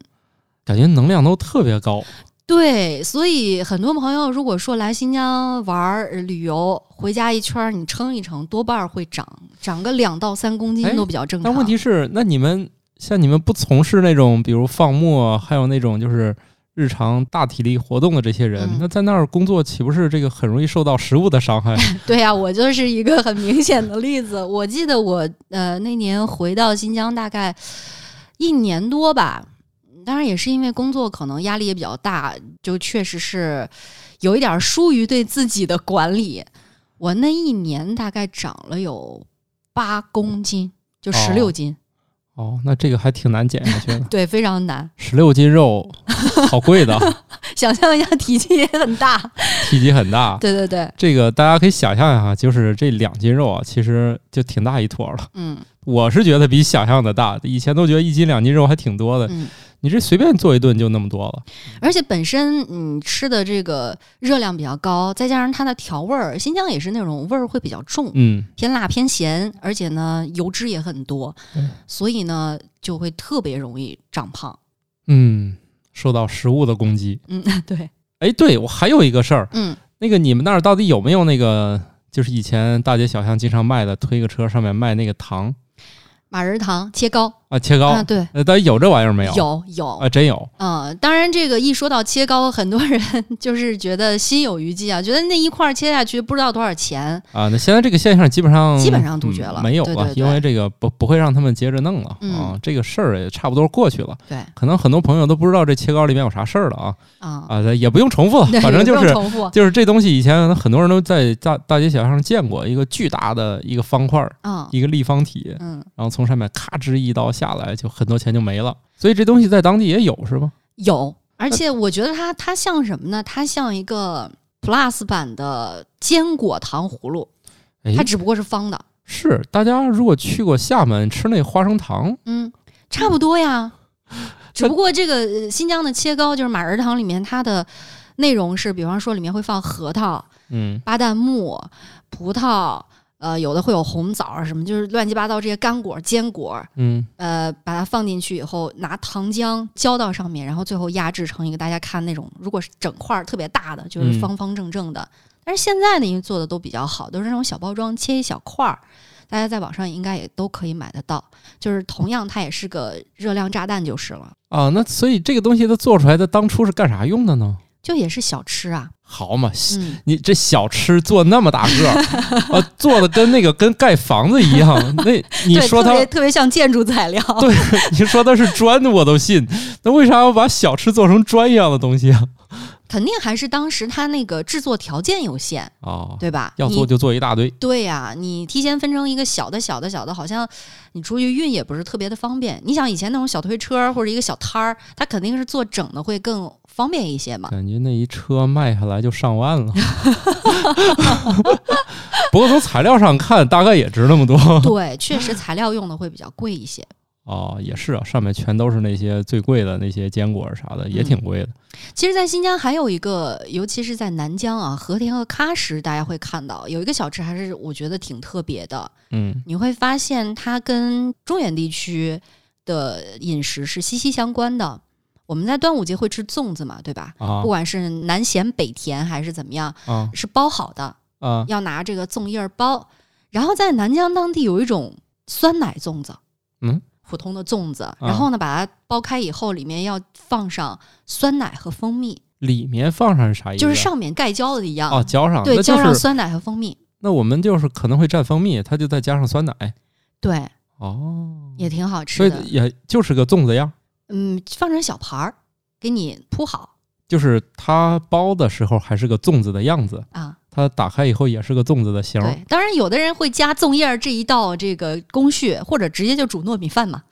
Speaker 2: 感觉能量都特别高。
Speaker 1: 对，所以很多朋友如果说来新疆玩旅游，回家一圈儿你称一称，多半儿会长长个两到三公
Speaker 2: 哎
Speaker 1: 斤都比较正常。
Speaker 2: 但问题是，那你们像你们不从事那种，比如放牧啊，还有那种就是日常大体力活动的这些人，
Speaker 1: 嗯
Speaker 2: 那在那儿工作岂不是这个很容易受到食物的伤害？
Speaker 1: 对呀、我就是一个很明显的例子。我记得我呃那年回到新疆大概一年多吧，当然也是因为工作可能压力也比较大，就确实是有一点儿疏于对自己的管理。我那一年大概长了有八公斤，就十六
Speaker 2: 哦
Speaker 1: 斤，
Speaker 2: 哦，那这个还挺难减下去的。
Speaker 1: 对，非常难。
Speaker 2: 十六斤肉，好贵的，
Speaker 1: 想象一下，体积也很大。
Speaker 2: 体积很大。
Speaker 1: 对对对，
Speaker 2: 这个大家可以想象一下，就是这两斤肉啊，其实就挺大一坨了。
Speaker 1: 嗯
Speaker 2: 我是觉得比想象的大，以前都觉得一斤两斤肉还挺多的，
Speaker 1: 嗯。
Speaker 2: 你这随便做一顿就那么多了。
Speaker 1: 而且本身你吃的这个热量比较高，再加上它的调味儿，新疆也是那种味儿会比较重，
Speaker 2: 嗯，
Speaker 1: 偏辣偏咸，而且呢油脂也很多
Speaker 2: 嗯，
Speaker 1: 所以呢就会特别容易长胖。
Speaker 2: 嗯，受到食物的攻击。
Speaker 1: 嗯，对，
Speaker 2: 哎，对我还有一个事儿，
Speaker 1: 嗯，
Speaker 2: 那个你们那儿到底有没有那个，就是以前大街小巷经常卖的，推个车上面卖那个糖
Speaker 1: 马仁糖切糕
Speaker 2: 啊，切糕？
Speaker 1: 啊，对，
Speaker 2: 呃，到底有这玩意儿没有？
Speaker 1: 有有
Speaker 2: 啊，真有。
Speaker 1: 嗯，当然，这个一说到切糕，很多人 就是觉得心有余悸啊，觉得那一块儿切下去不知道多少钱。
Speaker 2: 啊，那现在这个现象基本上
Speaker 1: 基本上杜绝了
Speaker 2: 嗯没有了，
Speaker 1: 对对对
Speaker 2: 因为这个不不会让他们接着弄了、
Speaker 1: 嗯
Speaker 2: 啊，这个事儿也差不多过去了。
Speaker 1: 对
Speaker 2: 可能很多朋友都不知道这切糕里面有啥事儿了啊
Speaker 1: 啊，
Speaker 2: 啊，也不用重复了，反正就是
Speaker 1: 重复
Speaker 2: 就是这东西以前很多人都在大大街小巷上见过一个巨大的一个方块儿，
Speaker 1: 啊，
Speaker 2: 一个立方体，
Speaker 1: 嗯，
Speaker 2: 然后从上面咔吱一刀下来，就很多钱就没了。所以这东西在当地也有是吗？
Speaker 1: 有，而且我觉得它它像什么呢？它像一个 Plus 版的坚果糖葫芦，
Speaker 2: 哎
Speaker 1: 它，只不过是方的。
Speaker 2: 是大家如果去过厦门吃那花生糖，
Speaker 1: 嗯，差不多呀。只不过这个呃新疆的切糕就是马仁糖里面它的内容是，比方说里面会放核桃、
Speaker 2: 嗯
Speaker 1: 巴旦木、葡萄，呃，有的会有红枣啊什么，就是乱七八糟这些干果、坚果，
Speaker 2: 嗯，
Speaker 1: 呃，把它放进去以后，拿糖浆浇到上面，然后最后压制成一个大家看那种，如果是整块儿特别大的，就是
Speaker 2: 嗯
Speaker 1: 方方正正的。但是现在呢，因为做的都比较好，都是那种小包装，切一小块儿，大家在网上应该也都可以买得到。就是同样，它也是个热量炸弹就是了，
Speaker 2: 啊，那所以这个东西它做出来的当初是干啥用的呢？
Speaker 1: 就也是小吃啊。
Speaker 2: 好嘛，
Speaker 1: 嗯，
Speaker 2: 你这小吃做那么大个儿，呃，做的跟那个跟盖房子一样。那 你，说它，
Speaker 1: 特别特别像建筑材料。
Speaker 2: 对 你说它是砖的，我都信。那为啥要把小吃做成砖一样的东西啊？
Speaker 1: 肯定还是当时它那个制作条件有限，
Speaker 2: 哦，
Speaker 1: 对吧？
Speaker 2: 要做就做一大堆。
Speaker 1: 对呀、你提前分成一个小的、小的、小的，好像你出去运也不是特别的方便。你想以前那种小推车或者一个小摊儿，它肯定是做整的会更方便一些嘛。
Speaker 2: 感觉那一车卖下来就上万了。不过从材料上看，大概也值那么多。
Speaker 1: 对，确实材料用的会比较贵一些。
Speaker 2: 哦，也是啊，上面全都是那些最贵的那些坚果啥的，也挺贵的。
Speaker 1: 其实，在新疆还有一个，尤其是在南疆啊，和田和喀什，大家会看到有一个小吃，还是我觉得挺特别的。
Speaker 2: 嗯
Speaker 1: 你会发现它跟中原地区的饮食是息息相关的。我们在端午节会吃粽子嘛，对吧？
Speaker 2: 啊
Speaker 1: 不管是南咸北甜还是怎么样，
Speaker 2: 啊
Speaker 1: 是包好的，
Speaker 2: 啊
Speaker 1: 要拿这个粽叶儿包。然后在南疆当地有一种酸奶粽子，
Speaker 2: 嗯，
Speaker 1: 普通的粽子，然后呢把它剥开以后，里面要放上酸奶和蜂蜜，
Speaker 2: 里面放上是啥意思？
Speaker 1: 就是上面盖浇的一样，
Speaker 2: 哦浇上，
Speaker 1: 对，
Speaker 2: 那就是
Speaker 1: 浇上酸奶和蜂蜜，
Speaker 2: 那我们就是可能会蘸蜂蜜，它就再加上酸奶。
Speaker 1: 对，
Speaker 2: 哦，
Speaker 1: 也挺好
Speaker 2: 所以
Speaker 1: 吃的。
Speaker 2: 也就是个粽子样，
Speaker 1: 嗯，放成小盘儿，给你铺好
Speaker 2: 就是它包的时候还是个粽子的样子，
Speaker 1: 啊。
Speaker 2: 它打开以后也是个粽子的形儿。
Speaker 1: 对，当然有的人会加粽叶儿这一道这个工序，或者直接就煮糯米饭嘛，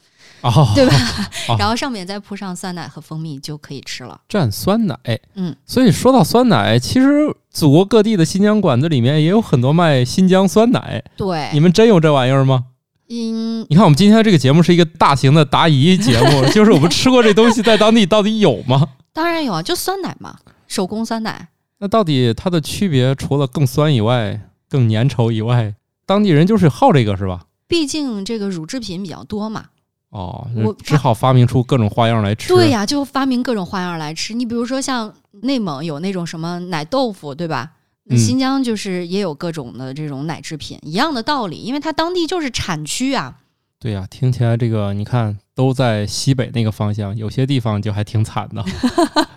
Speaker 2: 哦，
Speaker 1: 对吧？
Speaker 2: 哦
Speaker 1: 然后上面再铺上酸奶和蜂蜜就可以吃了。
Speaker 2: 蘸酸奶。
Speaker 1: 嗯，
Speaker 2: 所以说到酸奶，其实祖国各地的新疆馆子里面也有很多卖新疆酸奶。
Speaker 1: 对，
Speaker 2: 你们真有这玩意儿吗？
Speaker 1: 嗯，
Speaker 2: 你看，我们今天这个节目是一个大型的答疑节目，就是我们吃过这东西在当地到底有吗？
Speaker 1: 当然有啊，就酸奶嘛，手工酸奶。
Speaker 2: 那到底它的区别除了更酸以外，更粘稠以外，当地人就是好这个是吧？
Speaker 1: 毕竟这个乳制品比较多嘛，
Speaker 2: 哦
Speaker 1: 我，
Speaker 2: 只好发明出各种花样来吃。
Speaker 1: 对呀、就发明各种花样来吃。你比如说像内蒙有那种什么奶豆腐，对吧？新疆就是也有各种的这种奶制品，一样的道理，因为它当地就是产区啊。
Speaker 2: 对呀、听起来这个你看都在西北那个方向，有些地方就还挺惨的，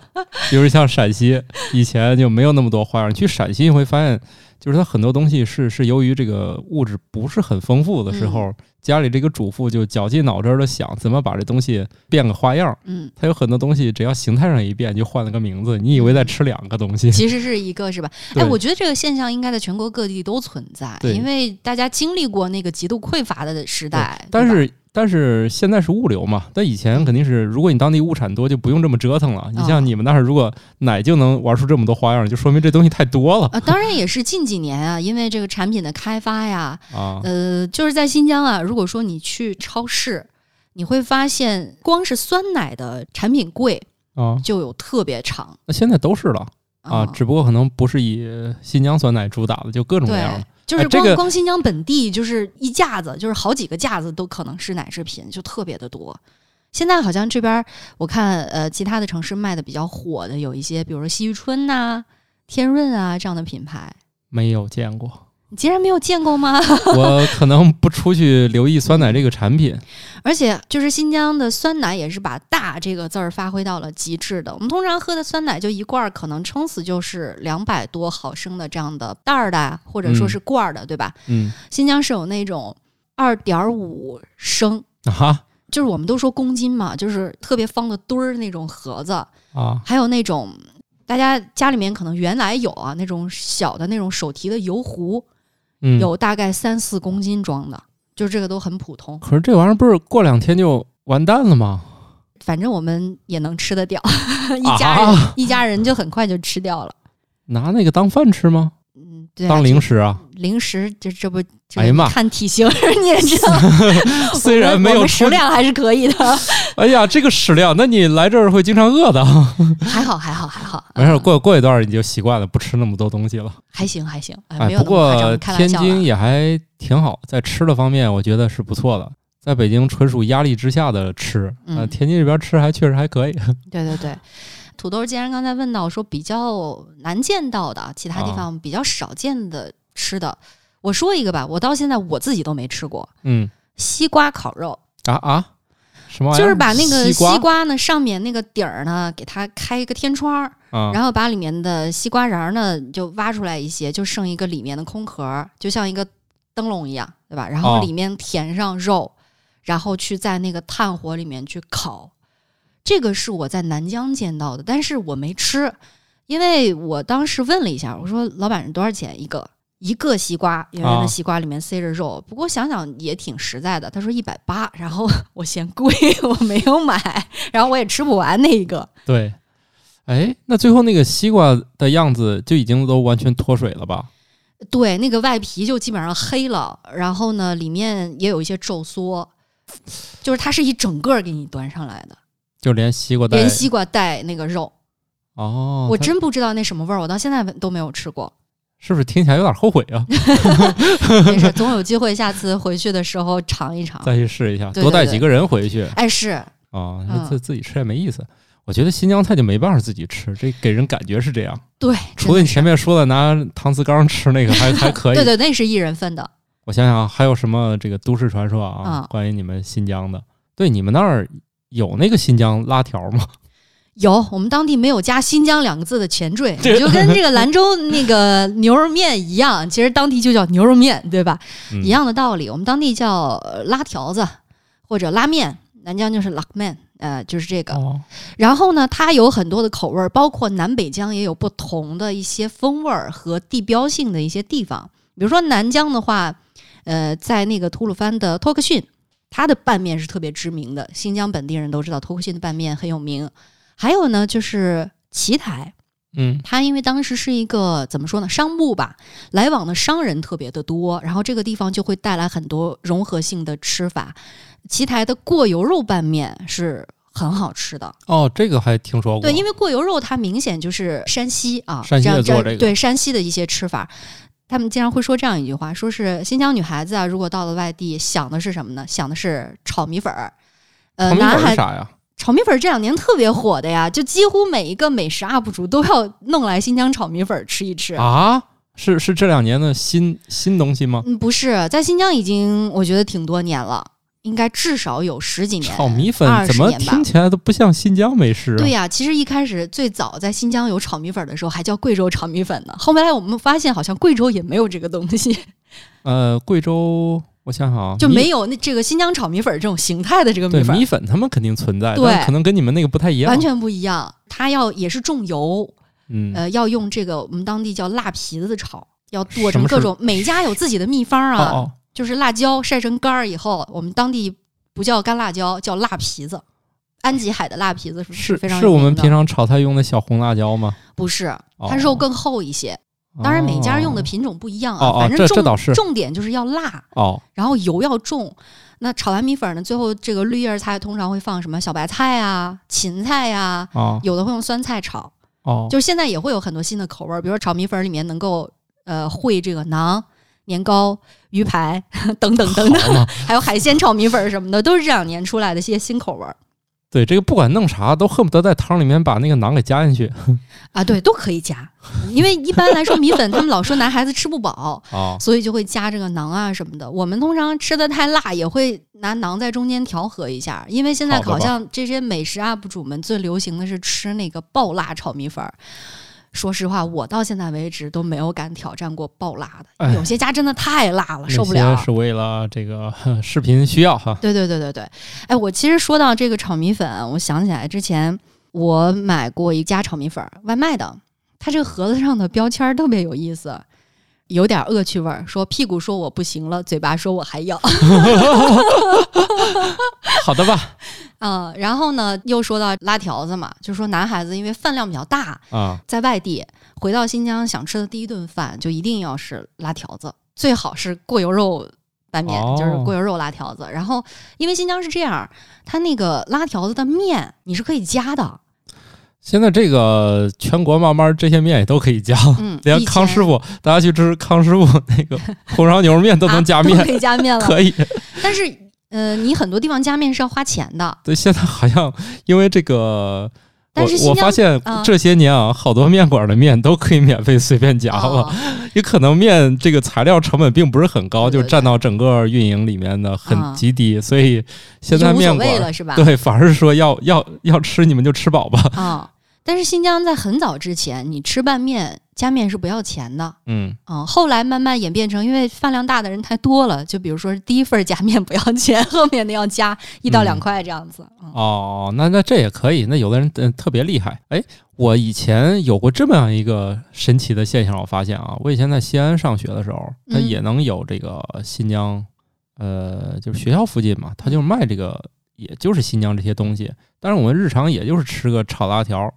Speaker 2: 比如像陕西，以前就没有那么多花样。去陕西你会发现，就是它很多东西是是由于这个物质不是很丰富的时候，家里这个主妇就绞尽脑汁的想怎么把这东西变个花样。
Speaker 1: 嗯，
Speaker 2: 它有很多东西只要形态上一变就换了个名字，你以为在吃两个东西。
Speaker 1: 其实是一个是吧？哎，我觉得这个现象应该在全国各地都存在，
Speaker 2: 对
Speaker 1: 因为大家经历过那个极度匮乏的时代。
Speaker 2: 但是但是现在是物流嘛，但以前肯定是，如果你当地物产多，就不用这么折腾了。你像
Speaker 1: 哦
Speaker 2: 你们那儿，如果奶就能玩出这么多花样，就说明这东西太多了。
Speaker 1: 啊，当然也是近几年啊，因为这个产品的开发呀，
Speaker 2: 啊。
Speaker 1: 呃，就是在新疆啊，如果说你去超市，你会发现光是酸奶的产品柜
Speaker 2: 啊，
Speaker 1: 就有特别长。
Speaker 2: 那现在都是了。啊，
Speaker 1: 嗯
Speaker 2: 只不过可能不是以新疆酸奶主打的，就各种各样
Speaker 1: 对。
Speaker 2: 的。，
Speaker 1: 就是光、
Speaker 2: 哎这个
Speaker 1: 光新疆本地就是一架子，就是好几个架子都可能是奶制品，就特别的多。现在好像这边儿我看呃其他的城市卖的比较火的有一些，比如说西域春呐、天润啊这样的品牌，
Speaker 2: 没有见过，
Speaker 1: 你竟然没有见过吗？
Speaker 2: 我可能不出去留意酸奶这个产品。
Speaker 1: 而且就是新疆的酸奶也是把“大”这个字儿发挥到了极致的。我们通常喝的酸奶就一罐儿，可能撑死就是两百多毫升的这样的袋儿的啊，或者说是罐儿的，对吧？
Speaker 2: 嗯
Speaker 1: 新疆是有那种二点五升，
Speaker 2: 啊
Speaker 1: 就是我们都说公斤嘛，就是特别方的墩儿那种盒子，
Speaker 2: 啊
Speaker 1: 还有那种大家家里面可能原来有啊那种小的那种手提的油壶，
Speaker 2: 嗯，
Speaker 1: 有大概三四公斤装的，就这个都很普通。
Speaker 2: 可是这玩意儿不是过两天就完蛋了吗？
Speaker 1: 反正我们也能吃得掉，一家人、
Speaker 2: 啊
Speaker 1: 一家人就很快就吃掉了。
Speaker 2: 拿那个当饭吃吗？
Speaker 1: 嗯，对、啊，
Speaker 2: 当零食啊？
Speaker 1: 零食，这这不，
Speaker 2: 哎呀妈
Speaker 1: 看体型你也知道，
Speaker 2: 虽然没有
Speaker 1: 食量还是可以的，
Speaker 2: 哎呀，这个食量，那你来这儿会经常饿的。
Speaker 1: 还好还好还好，
Speaker 2: 没事，
Speaker 1: 嗯
Speaker 2: 过过一段儿你就习惯了，不吃那么多东西了。
Speaker 1: 还行还行，哎，
Speaker 2: 哎，不过天。津也还挺好，在吃的方面，我觉得是不错的。在北京纯属压力之下的吃，呃，
Speaker 1: 嗯
Speaker 2: 天津这边吃还确实还可以。
Speaker 1: 对对对，土豆既然刚才问到说比较难见到的，其他地
Speaker 2: 啊
Speaker 1: 方比较少见的吃的，我说一个吧，我到现在我自己都没吃过
Speaker 2: 嗯
Speaker 1: 西瓜烤肉。
Speaker 2: 啊啊，什么玩意儿？
Speaker 1: 就是把那个
Speaker 2: 西
Speaker 1: 西
Speaker 2: 瓜
Speaker 1: 呢上面那个底儿呢，给它开一个天窗儿，
Speaker 2: 啊，
Speaker 1: 然后把里面的西瓜瓤儿呢就挖出来一些，就剩一个里面的空壳儿，就像一个灯笼一样，对吧？然后
Speaker 2: 哦
Speaker 1: 里面填上肉，然后去在那个炭火里面去烤。这个是我在南疆见到的，但是我没吃，因为我当时问了一下，我说老板是多少钱一个？一个西瓜，圆圆
Speaker 2: 啊
Speaker 1: 的西瓜里面塞着肉。不过想想也挺实在的。他说一百八，然后我嫌贵，我没有买，然后我也吃不完那一个。
Speaker 2: 对，哎，那最后那个西瓜的样子就已经都完全脱水了吧？
Speaker 1: 对，那个外皮就基本上黑了，然后呢，里面也有一些皱缩，就是它是一整个儿给你端上来的，
Speaker 2: 就连西瓜带
Speaker 1: 连西瓜带那个肉，
Speaker 2: 哦，
Speaker 1: 我真不知道那什么味儿，我到现在都没有吃过。
Speaker 2: 是不是听起来有点后悔啊？
Speaker 1: 没事，总有机会，下次回去的时候尝一尝。
Speaker 2: 再去试一下，
Speaker 1: 对对对
Speaker 2: 多带几个人回去
Speaker 1: 哎，是
Speaker 2: 啊，
Speaker 1: 嗯
Speaker 2: 自自己吃也没意思。我觉得新疆菜就没办法自己吃，这给人感觉是这样。
Speaker 1: 对，
Speaker 2: 除了你前面说的拿搪瓷缸吃那个还 还可以。
Speaker 1: 对对，那是一人份的。
Speaker 2: 我想想啊，还有什么这个都市传说啊？
Speaker 1: 啊
Speaker 2: 关于你们新疆的，对，你们那儿有那个新疆拉条吗？
Speaker 1: 有，我们当地没有加“新疆”两个字的前缀，
Speaker 2: 对
Speaker 1: 就跟这个兰州那个牛肉面一样，其实当地就叫牛肉面，对吧？
Speaker 2: 嗯
Speaker 1: 一样的道理，我们当地叫呃拉条子或者拉面，南疆就是拉面，呃，就是这个。
Speaker 2: 哦，
Speaker 1: 然后呢，它有很多的口味儿，包括南北疆也有不同的一些风味儿和地标性的一些地方。比如说南疆的话，呃，在那个吐鲁番的托克逊，它的拌面是特别知名的，新疆本地人都知道托克逊的拌面很有名。还有呢，就是奇台，
Speaker 2: 嗯，
Speaker 1: 它因为当时是一个怎么说呢，商埠吧，来往的商人特别的多，然后这个地方就会带来很多融合性的吃法。奇台的过油肉拌面是很好吃的，
Speaker 2: 哦，这个还听说过。
Speaker 1: 对，因为过油肉它明显就是山西啊，
Speaker 2: 山西
Speaker 1: 这样
Speaker 2: 这个
Speaker 1: 对山西的一些吃法。他们经常会说这样一句话，说是新疆女孩子啊，如果到了外地，想的是什么呢？想的是炒米粉儿。呃，男孩
Speaker 2: 啥呀？
Speaker 1: 炒米粉儿这两年特别火的呀，就几乎每一个美食 UP 主都要弄来新疆炒米粉儿吃一吃。
Speaker 2: 啊，是是这两年的新新东西吗？
Speaker 1: 嗯，不是，在新疆已经我觉得挺多年了，应该至少有十几年。
Speaker 2: 炒米粉怎么听起来都不像新疆美食啊？
Speaker 1: 对呀、其实一开始最早在新疆有炒米粉的时候，还叫贵州炒米粉呢。后来我们发现，好像贵州也没有这个东西，
Speaker 2: 呃，贵州，我想想啊，
Speaker 1: 就没有那这个新疆炒米粉这种形态的这个
Speaker 2: 对
Speaker 1: 米粉，
Speaker 2: 米粉，他们肯定存在，
Speaker 1: 对
Speaker 2: 可能跟你们那个不太一样。
Speaker 1: 完全不一样。它要也是重油，
Speaker 2: 嗯，
Speaker 1: 呃，要用这个我们当地叫辣皮子炒，要剁
Speaker 2: 什么
Speaker 1: 各种，每家有自己的秘方啊。
Speaker 2: 哦哦，
Speaker 1: 就是辣椒晒成干儿以后，我们当地不叫干辣椒，叫辣皮子。安吉海的辣皮子是
Speaker 2: 是
Speaker 1: 非常
Speaker 2: 是我们平常炒菜用的小红辣椒吗？
Speaker 1: 不是，
Speaker 2: 哦
Speaker 1: 它肉更厚一些。当然每家用的品种不一样啊，反正重
Speaker 2: 这这倒是
Speaker 1: 重点就是要辣，
Speaker 2: 哦
Speaker 1: 然后油要重。那炒完米粉呢，最后这个绿叶菜通常会放什么小白菜啊、芹菜呀、
Speaker 2: 哦
Speaker 1: 有的会用酸菜炒。
Speaker 2: 哦，
Speaker 1: 就是现在也会有很多新的口味儿，比如说炒米粉里面能够呃烩这个馕、年糕、鱼排 等等等等，还有海鲜炒米粉儿什么的，都是这两年出来的一些新口味儿
Speaker 2: 对这个不管弄啥，都恨不得在汤里面把那个馕给加进去。
Speaker 1: 啊。对，都可以加，因为一般来说米粉他们老说男孩子吃不饱，
Speaker 2: 哦，
Speaker 1: 所以就会加这个馕啊什么的。我们通常吃的太辣，也会拿馕在中间调和一下。因为现在
Speaker 2: 好
Speaker 1: 像这些美食 UP 主们最流行的是吃那个爆辣炒米粉儿。说实话，我到现在为止都没有敢挑战过爆辣的，
Speaker 2: 哎
Speaker 1: 有些家真的太辣了，受不了
Speaker 2: 些。是为了这个 视频需要哈。
Speaker 1: 对对对对对，哎，我其实说到这个炒米粉，我想起来之前我买过一家炒米粉儿外卖的，它这个盒子上的标签儿特别有意思，有点恶趣味儿，说屁股说我不行了，嘴巴说我还要。
Speaker 2: 好的吧？
Speaker 1: 嗯，然后呢，又说到拉条子嘛，就说男孩子因为饭量比较大，
Speaker 2: 啊，
Speaker 1: 在外地回到新疆想吃的第一顿饭就一定要是拉条子，最好是过油肉拌面，
Speaker 2: 哦
Speaker 1: 就是过油肉拉条子。然后因为新疆是这样，它那个拉条子的面你是可以加的，
Speaker 2: 现在这个全国慢慢这些面也都可以加，
Speaker 1: 嗯，
Speaker 2: 连康师傅，大家去吃康师傅那个 红烧牛肉面都能加面，
Speaker 1: 啊可以加面了。
Speaker 2: 可以。
Speaker 1: 但是呃，你很多地方加面是要花钱的，
Speaker 2: 对，现在好像因为这个，我
Speaker 1: 但是
Speaker 2: 我发现
Speaker 1: 啊
Speaker 2: 这些年啊，好多面馆的面都可以免费随便加了，
Speaker 1: 哦
Speaker 2: 也可能面这个材料成本并不是很高，
Speaker 1: 对对
Speaker 2: 就占到整个运营里面的很
Speaker 1: 啊
Speaker 2: 极低，所以现在面馆
Speaker 1: 了是吧？
Speaker 2: 对反而是说要要要吃你们就吃饱吧。
Speaker 1: 啊。但是新疆在很早之前，你吃拌面加面是不要钱的。
Speaker 2: 嗯，
Speaker 1: 嗯，后来慢慢演变成，因为饭量大的人太多了，就比如说第一份加面不要钱，后面的要加一到两
Speaker 2: 嗯
Speaker 1: 块这样子。嗯
Speaker 2: 哦，那那这也可以。那有的人嗯特别厉害。哎，我以前有过这么样一个神奇的现象，我发现啊，我以前在西安上学的时候，它
Speaker 1: 嗯
Speaker 2: 也能有这个新疆，呃，就是学校附近嘛，它就卖这个，也就是新疆这些东西。但是我们日常也就是吃个炒辣条，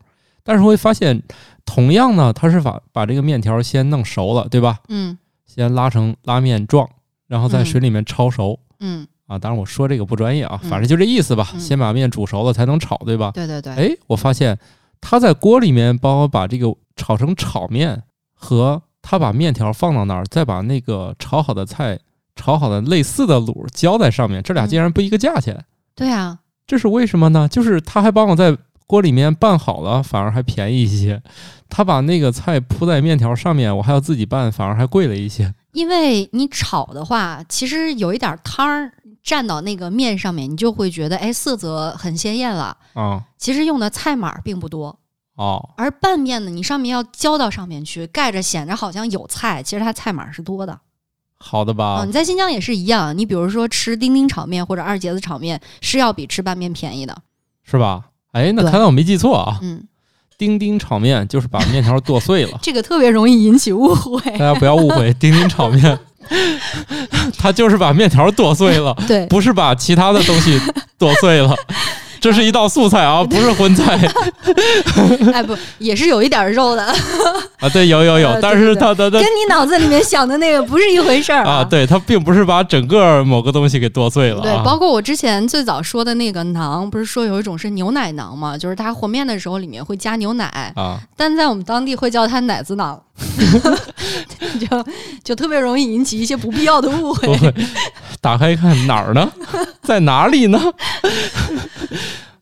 Speaker 2: 但是会发现，同样呢，它是把把这个面条先弄熟了，对吧？
Speaker 1: 嗯
Speaker 2: 先拉成拉面状，然后在
Speaker 1: 嗯
Speaker 2: 水里面焯熟。
Speaker 1: 嗯，
Speaker 2: 啊，当然我说这个不专业啊，
Speaker 1: 嗯
Speaker 2: 反正就这意思吧。
Speaker 1: 嗯
Speaker 2: 先把面煮熟了才能炒，对吧？
Speaker 1: 对对对。
Speaker 2: 哎，我发现他在锅里面帮我把这个炒成炒面，和他把面条放到那儿，再把那个炒好的菜、炒好的类似的卤浇在上面，这俩
Speaker 1: 嗯
Speaker 2: 竟然不一个价钱，
Speaker 1: 对啊，
Speaker 2: 这是为什么呢？就是他还帮我在锅里面拌好了，反而还便宜一些。他把那个菜铺在面条上面，我还要自己拌，反而还贵了一些。
Speaker 1: 因为你炒的话，其实有一点汤儿蘸到那个面上面，你就会觉得哎色泽很鲜艳了。
Speaker 2: 啊、
Speaker 1: 其实用的菜码并不多，
Speaker 2: 哦，
Speaker 1: 而拌面呢，你上面要浇到上面去，盖着显着好像有菜，其实它菜码是多的。
Speaker 2: 好的吧
Speaker 1: 哦，你在新疆也是一样，你比如说吃丁丁炒面或者二节子炒面，是要比吃拌面便宜的。
Speaker 2: 是吧？哎，那看来我没记错啊。
Speaker 1: 嗯，
Speaker 2: 丁丁炒面就是把面条剁碎了，
Speaker 1: 这个特别容易引起误会。
Speaker 2: 大家不要误会，丁丁炒面，它就是把面条剁碎了，
Speaker 1: 对，
Speaker 2: 不是把其他的东西剁碎了。这是一道素菜啊，不是荤菜
Speaker 1: 哎不，也是有一点肉的，
Speaker 2: 啊。对，有有有
Speaker 1: 呃，
Speaker 2: 但是它它它
Speaker 1: 跟你脑子里面想的那个不是一回事儿
Speaker 2: 啊，对，它并不是把整个某个东西给剁碎了
Speaker 1: 对，
Speaker 2: 啊。
Speaker 1: 包括我之前最早说的那个馕，不是说有一种是牛奶馕吗？就是它和面的时候里面会加牛奶，
Speaker 2: 啊，
Speaker 1: 但在我们当地会叫它奶子馕，就就特别容易引起一些不必要的误会，
Speaker 2: 打开一看哪儿呢？在哪里呢？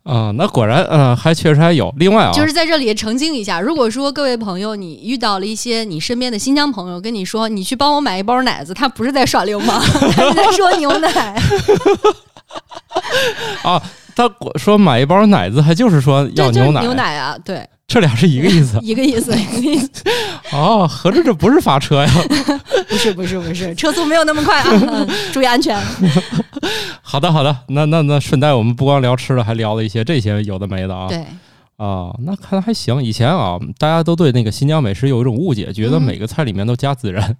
Speaker 2: 啊，那果然，嗯，还确实还有。另外啊，
Speaker 1: 就是在这里澄清一下，如果说各位朋友你遇到了一些你身边的新疆朋友跟你说你去帮我买一包奶子，他不是在耍流氓，他是在说牛奶。
Speaker 2: 啊，他说买一包奶子，还就是说要牛奶，
Speaker 1: 牛奶啊，对，
Speaker 2: 这俩是一个意思
Speaker 1: 一个意思，一个意思。
Speaker 2: 哦，合着这不是发车呀？
Speaker 1: 不是不是不是，车速没有那么快啊，嗯注意安全。
Speaker 2: 好的好的，那那那顺带我们不光聊吃的，还聊了一些这些有的没的啊。
Speaker 1: 对，
Speaker 2: 啊，那看来还行。以前啊，大家都对那个新疆美食有一种误解，觉得
Speaker 1: 嗯
Speaker 2: 每个菜里面都加孜然，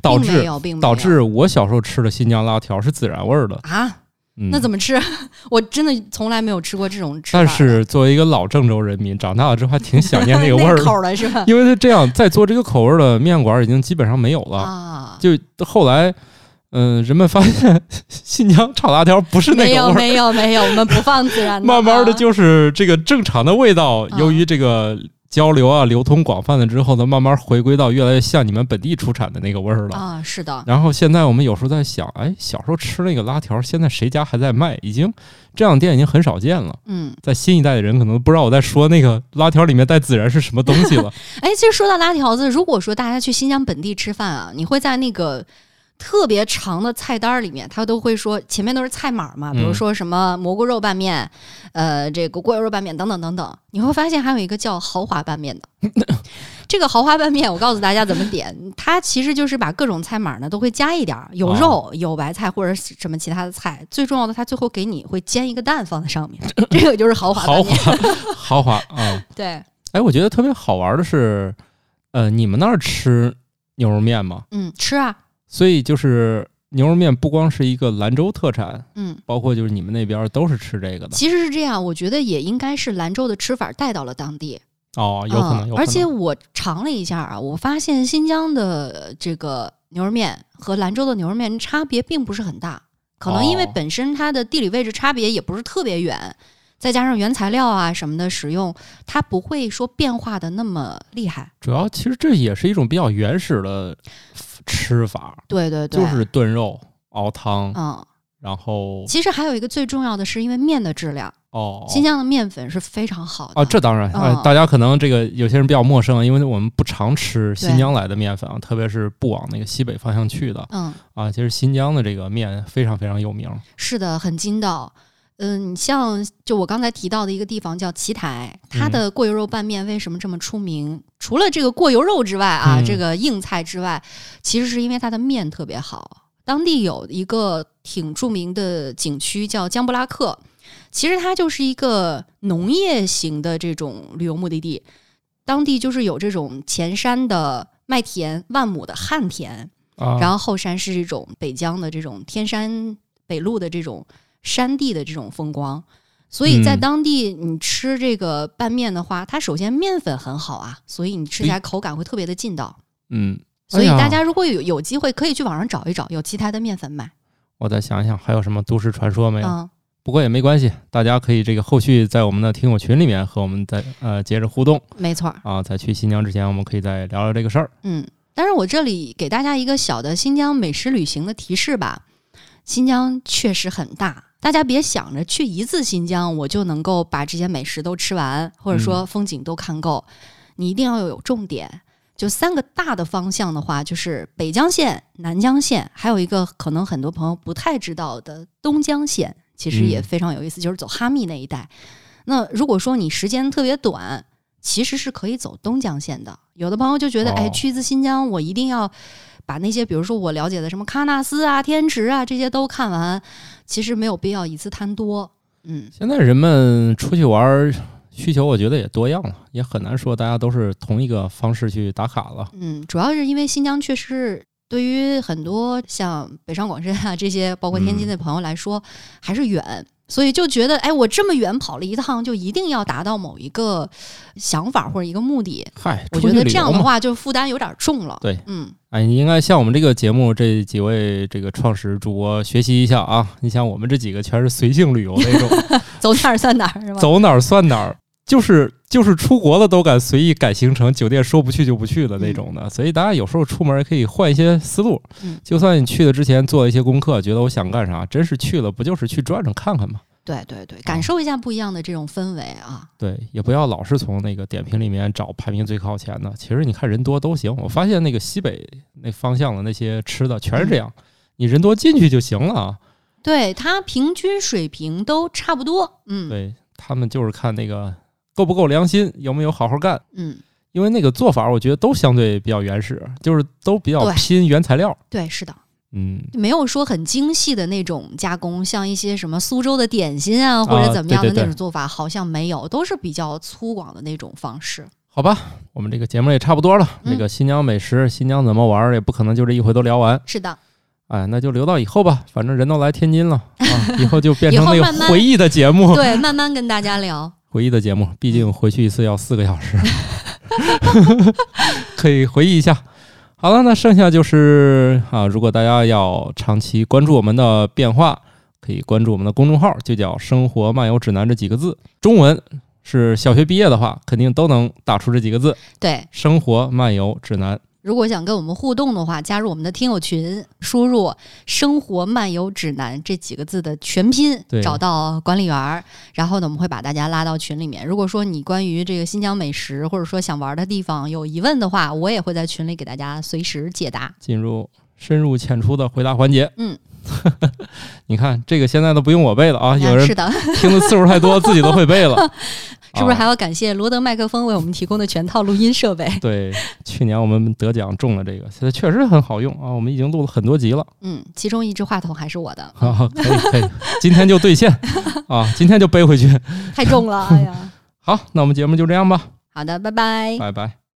Speaker 2: 导致导致我小时候吃的新疆辣条是孜然味儿的。
Speaker 1: 啊，
Speaker 2: 嗯，
Speaker 1: 那怎么吃？我真的从来没有吃过这种吃法
Speaker 2: 但。是作为一个老郑州人民，长大了之后还挺想念那个 味儿
Speaker 1: 口
Speaker 2: 的，
Speaker 1: 了是吧？
Speaker 2: 因为是这样在做这个口味儿的面馆已经基本上没有了。
Speaker 1: 啊，
Speaker 2: 就后来，嗯、人们发现新疆炒辣条不是那
Speaker 1: 没有
Speaker 2: 个味儿，
Speaker 1: 没有没有，我们不放孜然的。
Speaker 2: 慢慢的
Speaker 1: 啊
Speaker 2: 就是这个正常的味道，
Speaker 1: 啊
Speaker 2: 由于这个交流啊流通广泛了之后呢，慢慢回归到越来越像你们本地出产的那个味儿了。
Speaker 1: 啊，是的，
Speaker 2: 然后现在我们有时候在想，哎，小时候吃那个拉条，现在谁家还在卖？已经这样的店已经很少见了。
Speaker 1: 嗯，
Speaker 2: 在新一代的人可能不知道我在说那个拉条里面带孜然是什么东西了。
Speaker 1: 哎，其实说到拉条子，如果说大家去新疆本地吃饭啊，你会在那个。特别长的菜单儿里面，他都会说前面都是菜码嘛，比如
Speaker 2: 嗯
Speaker 1: 说什么蘑菇肉拌面，呃，这个锅油肉拌面等等等等。你会发现还有一个叫豪华拌面的，这个豪华拌面，我告诉大家怎么点，它其实就是把各种菜码呢都会加一点儿，有
Speaker 2: 哦
Speaker 1: 肉、有白菜或者什么其他的菜，最重要的，它最后给你会煎一个蛋放在上面，这个就是豪华
Speaker 2: 豪
Speaker 1: 拌面。
Speaker 2: 华豪华 啊！
Speaker 1: 对，
Speaker 2: 哎，我觉得特别好玩的是，呃，你们那儿吃牛肉面吗？
Speaker 1: 嗯，吃啊，
Speaker 2: 所以就是牛肉面不光是一个兰州特产，
Speaker 1: 嗯。
Speaker 2: 包括就是你们那边儿都是吃这个的。
Speaker 1: 其实是这样，我觉得也应该是兰州的吃法带到了当地，
Speaker 2: 哦，有可能，
Speaker 1: 嗯
Speaker 2: 有可能。
Speaker 1: 而且我尝了一下啊，我发现新疆的这个牛肉面和兰州的牛肉面差别并不是很大，可能因为
Speaker 2: 哦
Speaker 1: 本身它的地理位置差别也不是特别远，再加上原材料啊什么的使用，它不会说变化的那么厉害。
Speaker 2: 主要其实这也是一种比较原始的吃法，
Speaker 1: 对对对，
Speaker 2: 就是炖肉、熬汤，
Speaker 1: 嗯，
Speaker 2: 然后
Speaker 1: 其实还有一个最重要的是，因为面的质量，
Speaker 2: 哦。
Speaker 1: 新疆的面粉是非常好的
Speaker 2: 啊，这当然，大家可能这个有些人比较陌生，因为我们不常吃新疆来的面粉啊，特别是不往那个西北方向去的
Speaker 1: 嗯。
Speaker 2: 啊。其实新疆的这个面非常非常有名，
Speaker 1: 是的，很筋道。嗯，你像就我刚才提到的一个地方叫奇台，它的过油肉拌面为什么这么出名？除了这个过油肉之外啊，
Speaker 2: 嗯
Speaker 1: 这个硬菜之外，其实是因为它的面特别好。当地有一个挺著名的景区叫江布拉克，其实它就是一个农业型的这种旅游目的地。当地就是有这种前山的麦田、万亩的旱田，
Speaker 2: 啊，
Speaker 1: 然后后山是这种北疆的这种天山北路的这种山地的这种风光，所以在
Speaker 2: 嗯
Speaker 1: 当地你吃这个拌面的话，它首先面粉很好啊，所以你吃起来口感会特别的劲道。
Speaker 2: 嗯，
Speaker 1: 所以大家如果有有机会，可以去网上找一找，有其他的面粉卖。
Speaker 2: 我再想一想还有什么都市传说没有？
Speaker 1: 嗯，
Speaker 2: 不过也没关系，大家可以这个后续在我们的听友群里面和我们再呃接着互动
Speaker 1: 没错。
Speaker 2: 啊，在去新疆之前，我们可以再聊聊这个事儿。
Speaker 1: 嗯，但是我这里给大家一个小的新疆美食旅行的提示吧。新疆确实很大，大家别想着去一次新疆我就能够把这些美食都吃完，或者说风景都看够。你一定要有重点。就三个大的方向的话，就是北疆线、南疆线，还有一个可能很多朋友不太知道的东疆线，其实也
Speaker 2: 嗯
Speaker 1: 非常有意思，就是走哈密那一带。那如果说你时间特别短，其实是可以走东疆线的。有的朋友就觉得，
Speaker 2: 哦
Speaker 1: 哎，去一次新疆，我一定要把那些，比如说我了解的什么喀纳斯啊、天池啊这些都看完，其实没有必要一次贪多。嗯，
Speaker 2: 现在人们出去玩儿需求，我觉得也多样了，也很难说大家都是同一个方式去打卡了。
Speaker 1: 嗯，主要是因为新疆确实对于很多像北上广深啊这些，包括天津的朋友来说、还是远，所以就觉得，哎，我这么远跑了一趟，就一定要达到某一个想法或者一个目的。
Speaker 2: 嗨，
Speaker 1: 我觉得这样，的话，就负担有点重了。
Speaker 2: 对，
Speaker 1: 嗯，
Speaker 2: 哎，你应该向我们这个节目这几位这个创始主播学习一下啊！你像我们这几个全是随性旅游那种，
Speaker 1: 走哪儿算哪儿是吧？
Speaker 2: 走哪儿算哪儿，就是就是出国了都敢随意改行程，酒店说不去就不去的那种的。所以大家有时候出门可以换一些思路，
Speaker 1: 嗯
Speaker 2: 就算你去的之前做了一些功课，觉得我想干啥，真是去了不就是去转转看看吗？
Speaker 1: 对对对，感受一下不一样的这种氛围啊。
Speaker 2: 对，也不要老是从那个点评里面找排名最靠前的。其实你看人多都行。我发现那个西北那方向的那些吃的全是这样，你人多进去就行了啊。
Speaker 1: 对它平均水平都差不多。嗯，
Speaker 2: 对他们就是看那个够不够良心，有没有好好干。
Speaker 1: 嗯，
Speaker 2: 因为那个做法，我觉得都相对比较原始，就是都比较拼原材料。
Speaker 1: 对，是的。
Speaker 2: 嗯，
Speaker 1: 没有说很精细的那种加工，像一些什么苏州的点心啊，或者怎么样的那种做法，好像没有，都是比较粗犷的那种方式。
Speaker 2: 好吧，我们这个节目也差不多了。
Speaker 1: 嗯
Speaker 2: 这个新疆美食，新疆怎么玩儿，也不可能就这一回都聊完。
Speaker 1: 是的，
Speaker 2: 哎，那就留到以后吧，反正人都来天津了啊，以后就变成那个回忆的节目。
Speaker 1: 对，慢慢跟大家聊。
Speaker 2: 回忆的节目，毕竟回去一次要四个小时，可以回忆一下。好了，那剩下就是啊，如果大家要长期关注我们的变化，可以关注我们的公众号，就叫“生活漫游指南”这几个字。中文是小学毕业的话，肯定都能打出这几个字
Speaker 1: 对，“
Speaker 2: 生活漫游指南
Speaker 1: 如果想跟我们互动的话，加入我们的听友群，输入“生活漫游指南”这几个字的全拼，找到管理员儿，然后呢，我们会把大家拉到群里面。如果说你关于这个新疆美食，或者说想玩的地方有疑问的话，我也会在群里给大家随时解答。”，
Speaker 2: 进入深入浅出的回答环节。
Speaker 1: 嗯，
Speaker 2: 你看这个现在都不用我背了啊，有人
Speaker 1: 是的，
Speaker 2: 听的次数太多，自己都会背了。啊
Speaker 1: 是不是还要感谢罗德麦克风为我们提供的全套录音设备？
Speaker 2: 对，去年我们得奖中了这个，现在确实很好用啊！我们已经录了很多集了，
Speaker 1: 嗯，其中一支话筒还是我的，
Speaker 2: 啊，可以可以，今天就兑现 啊，今天就背回去。
Speaker 1: 太重了，哎呀。
Speaker 2: 好，那我们节目就这样吧，
Speaker 1: 好的，拜拜。
Speaker 2: 拜拜。